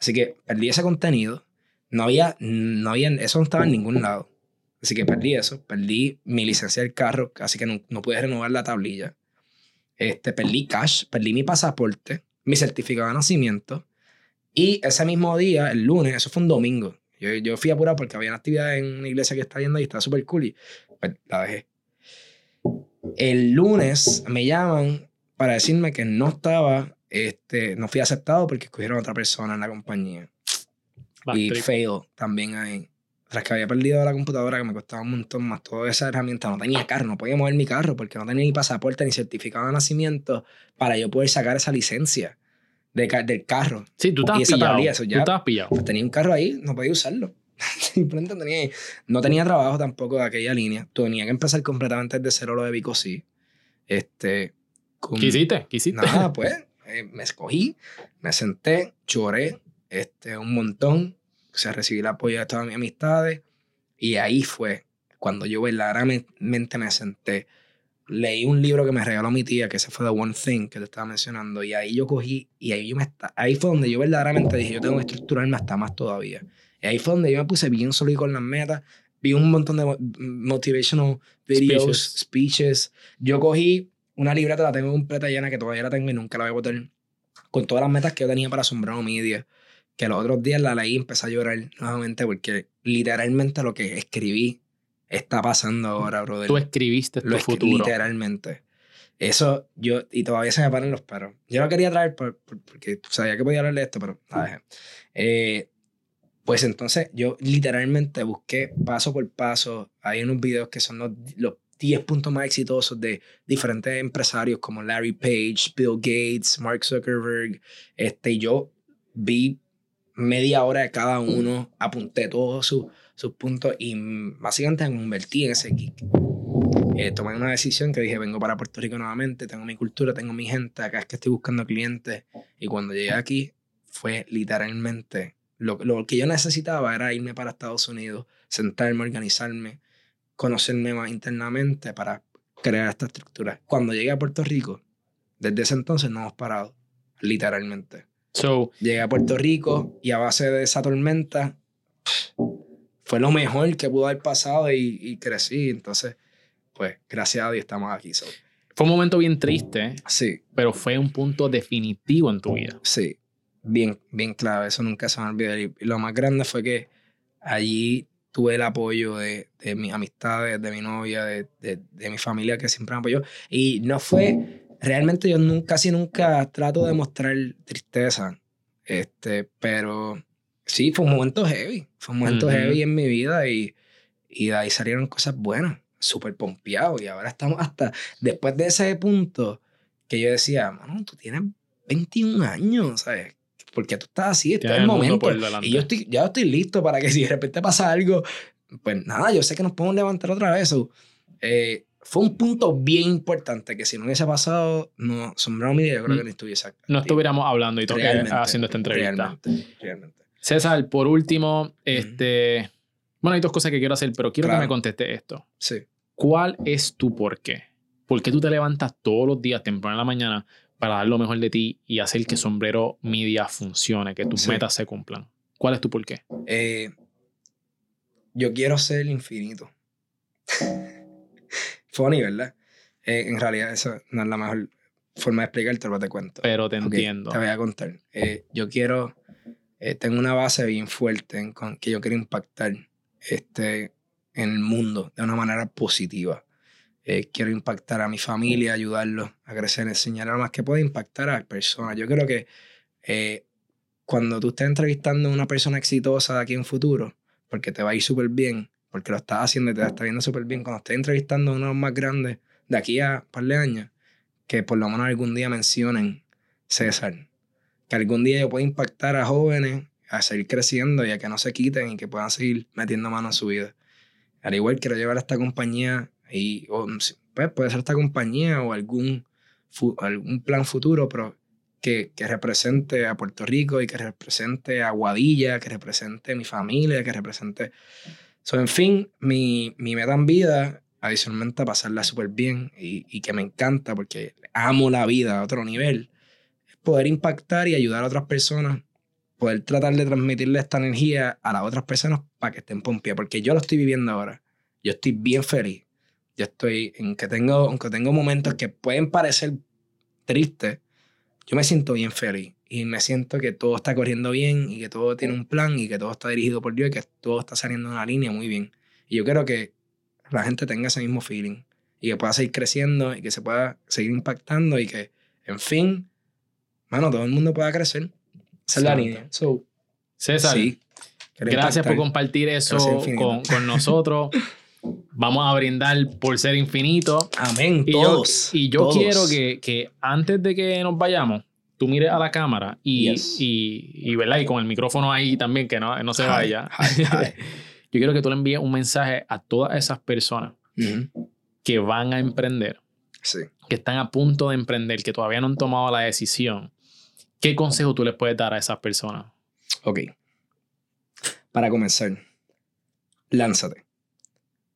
Así que perdí ese contenido. No había, no había, eso no estaba en ningún lado. Así que perdí eso, perdí mi licencia del carro, así que no, no pude renovar la tablilla. Este, perdí cash, perdí mi pasaporte, mi certificado de nacimiento. Y ese mismo día, el lunes, eso fue un domingo, Yo, yo fui apurado porque había una actividad en una iglesia que está yendo y está súper cool y pues, la dejé. El lunes me llaman para decirme que no estaba, este, no fui aceptado porque escogieron a otra persona en la compañía. Y trip. fail también ahí. Tras que había perdido la computadora que me costaba un montón más toda esa herramienta, no tenía carro, no podía mover mi carro porque no tenía ni pasaporte ni certificado de nacimiento para yo poder sacar esa licencia de, del carro. Sí, tú Y estabas esa pillado. tablilla, eso Tú ya- estabas pillado. Pues tenía un carro ahí, no podía usarlo. Simplemente tenía, no tenía trabajo tampoco de aquella línea. Tenía que empezar completamente desde cero lo de Vico, sí. Este, con- ¿Qué hiciste? ¿Qué hiciste? Nada, pues, eh, me escogí, me senté, lloré este, un montón, o sea, recibí el apoyo de todas mis amistades y ahí fue cuando yo verdaderamente me senté. Leí un libro que me regaló mi tía, que ese fue The One Thing que te estaba mencionando, y ahí yo cogí, y ahí, yo me ahí fue donde yo verdaderamente dije, yo tengo que estructurarme hasta más todavía. Y ahí fue donde yo me puse bien sólido con las metas, vi un montón de mo- motivational videos, Speeches. speeches. Yo cogí una libreta, la tengo completa llena, que todavía la tengo y nunca la voy a botar, con todas las metas que yo tenía para Sombrero Media. Que los otros días la leí y empecé a llorar nuevamente porque literalmente lo que escribí está pasando ahora, brother. Tú escribiste tu Lo es futuro. literalmente. Eso, yo, y todavía se me paran los perros. Yo lo quería traer por- por- porque sabía que podía hablar de esto, pero la dejé. Eh, pues entonces yo literalmente busqué paso por paso. Hay unos videos que son los, los 10 puntos más exitosos de diferentes empresarios como Larry Page, Bill Gates, Mark Zuckerberg. Este, yo vi media hora de cada uno, apunté todos sus sus puntos y básicamente me convertí en ese geek. Eh, tomé una decisión que dije, vengo para Puerto Rico nuevamente, tengo mi cultura, tengo mi gente, acá es que estoy buscando clientes. Y cuando llegué aquí, fue literalmente lo, lo que yo necesitaba era irme para Estados Unidos, sentarme, organizarme, conocerme más internamente para crear esta estructura. Cuando llegué a Puerto Rico, desde ese entonces no hemos parado, literalmente. So, Llegué a Puerto Rico y a base de esa tormenta fue lo mejor que pudo haber pasado y, y crecí. Entonces, pues, gracias a Dios estamos aquí. so. fue un momento bien triste, Sí, pero fue un punto definitivo en tu vida. sí. Bien, bien clave. Eso nunca se me olvida. Y lo más grande fue que allí tuve el apoyo de, de mis amistades, de mi novia, de, de, de mi familia que siempre me apoyó. Y no fue, realmente yo nunca, casi nunca trato de mostrar tristeza. Este, pero sí, fue un momento heavy. Fue un momento Ujú. heavy en mi vida y, y de ahí salieron cosas buenas. Súper pompeado. Y ahora estamos hasta, después de ese punto que yo decía, mano, tú tienes 21 años, ¿sabes? Porque tú estás así, es Tienes el momento. Y yo estoy, ya estoy listo para que si de repente pasa algo, pues nada, yo sé que nos podemos levantar otra vez. So, eh, fue un punto bien importante que si no hubiese pasado, no, Sombrero Media yo creo que Mm. no estuviese acá. No estuviéramos hablando y que- haciendo esta entrevista. Realmente, realmente. César, por último, este. Bueno, hay dos cosas que quiero hacer, pero quiero Claro. que me conteste esto. Sí. ¿Cuál es tu por qué? ¿Por qué tú te levantas todos los días temprano en la mañana para dar lo mejor de ti y hacer que Sombrero Media funcione, que tus Sí. metas se cumplan? ¿Cuál es tu por qué? Eh, yo quiero ser el infinito. Funny, ¿verdad? Eh, en realidad, eso no es la mejor forma de explicarte, pero te cuento. Pero te entiendo. Te voy a contar. Eh, yo quiero, eh, tengo una base bien fuerte en con, que yo quiero impactar este, en el mundo de una manera positiva. Eh, quiero impactar a mi familia, ayudarlos a crecer, enseñar lo más que pueda impactar a personas. Yo creo que eh, cuando tú estés entrevistando a una persona exitosa de aquí en futuro, porque te va a ir súper bien, porque lo estás haciendo y te está viendo súper bien, cuando estés entrevistando a uno de los más grandes de aquí a un par de años, que por lo menos algún día mencionen César. Que algún día yo pueda impactar a jóvenes a seguir creciendo y a que no se quiten y que puedan seguir metiendo mano en su vida. Al igual quiero llevar a esta compañía y o, pues, puede ser esta compañía o algún, algún plan futuro, pero que, que represente a Puerto Rico y que represente a Guadilla, que represente a mi familia, que represente... So, en fin, mi, mi meta en vida, adicionalmente a pasarla súper bien y, y que me encanta porque amo la vida a otro nivel, es poder impactar y ayudar a otras personas, poder tratar de transmitirle esta energía a las otras personas para que estén pompias, porque yo lo estoy viviendo ahora. Yo estoy bien feliz. Yo estoy, en que tengo, aunque tengo momentos que pueden parecer tristes, yo me siento bien feliz. y me siento que todo está corriendo bien y que todo tiene un plan y que todo está dirigido por Dios y que todo está saliendo en una línea muy bien. Y yo quiero que la gente tenga ese mismo feeling y que pueda seguir creciendo y que se pueda seguir impactando y que, en fin, mano, todo el mundo pueda crecer. Esa es la línea. So, César, sí, gracias por impactar. compartir eso con, con nosotros. Vamos a brindar por ser infinito. Amén, Y yo, todos. y yo todos. quiero que, que antes de que nos vayamos, tú mires a la cámara y, Yes. y, y, ¿verdad? y con el micrófono ahí también, que no, no se vaya. hi, hi. yo quiero que tú le envíes un mensaje a todas esas personas que van a emprender, Sí. que están a punto de emprender, que todavía no han tomado la decisión. ¿Qué consejo tú les puedes dar a esas personas? Ok. Para comenzar, lánzate.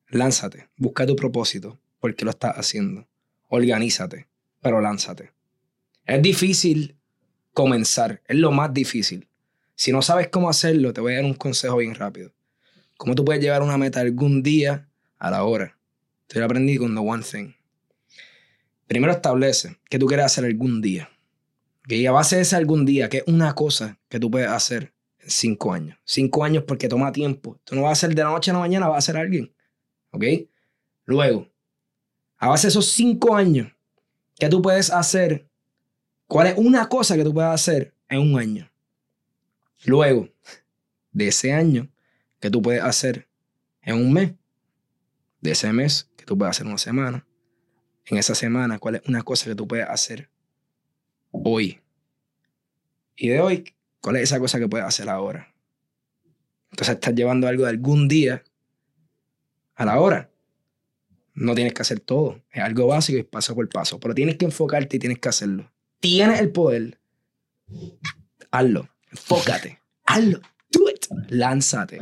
Lánzate. Busca tu propósito. ¿Por qué lo estás haciendo? Organízate, pero lánzate. Es difícil comenzar. Es lo más difícil. Si no sabes cómo hacerlo, te voy a dar un consejo bien rápido. ¿Cómo tú puedes llevar una meta algún día a la hora? Te lo aprendí con The One Thing. Primero establece que tú quieres hacer algún día. Que a base de ese algún día, que es una cosa que tú puedes hacer en cinco años. Cinco años porque toma tiempo. Tú no vas a hacer de la noche a la mañana, vas a ser alguien. Luego, a base de esos cinco años, que tú puedes hacer? ¿Cuál es una cosa que tú puedes hacer en un año? Luego, de ese año, que tú puedes hacer en un mes? De ese mes, que tú puedes hacer una semana? En esa semana, ¿cuál es una cosa que tú puedes hacer hoy? Y de hoy, ¿cuál es esa cosa que puedes hacer ahora? Entonces estás llevando algo de algún día a la hora. No tienes que hacer todo. Es algo básico y es paso por paso. Pero tienes que enfocarte y tienes que hacerlo. Tienes el poder. Hazlo. Enfócate. Hazlo. Do it. Lánzate.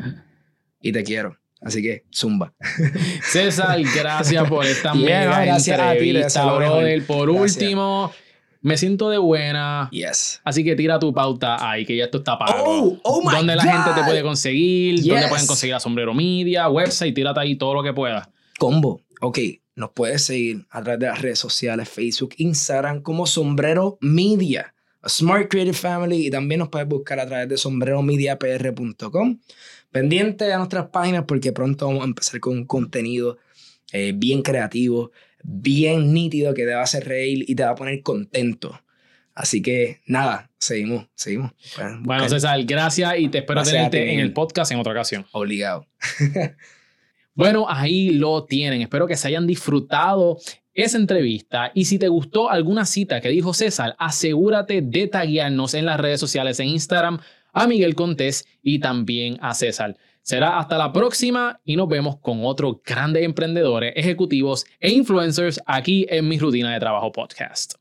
Y te quiero. Así que, zumba. César, gracias por esta mega gracias a ti, entrevista, lo mejor. brother. Por Gracias. último, me siento de buena. Yes. Así que tira tu pauta ahí, que ya esto está pago. Oh, oh my ¿Dónde la God. gente te puede conseguir? ¿Dónde Yes. pueden conseguir a Sombrero Media, website? Tírate ahí todo lo que puedas. Combo. Ok, nos puedes seguir a través de las redes sociales, Facebook, Instagram, como Sombrero Media, a Smart Creative Family, y también nos puedes buscar a través de sombreromediapr.com. Pendiente a nuestras páginas porque pronto vamos a empezar con un contenido eh, bien creativo, bien nítido que te va a hacer reír y te va a poner contento. Así que nada, seguimos, seguimos. Bueno. César, gracias y te espero Gracias tenerte en el podcast en otra ocasión. Obligado. Bueno, ahí lo tienen. Espero que se hayan disfrutado esa entrevista. Y si te gustó alguna cita que dijo César, asegúrate de taguearnos en las redes sociales en Instagram a Miguel Contés y también a César. Será hasta la próxima y nos vemos con otros grandes emprendedores, ejecutivos e influencers aquí en mi rutina de trabajo podcast.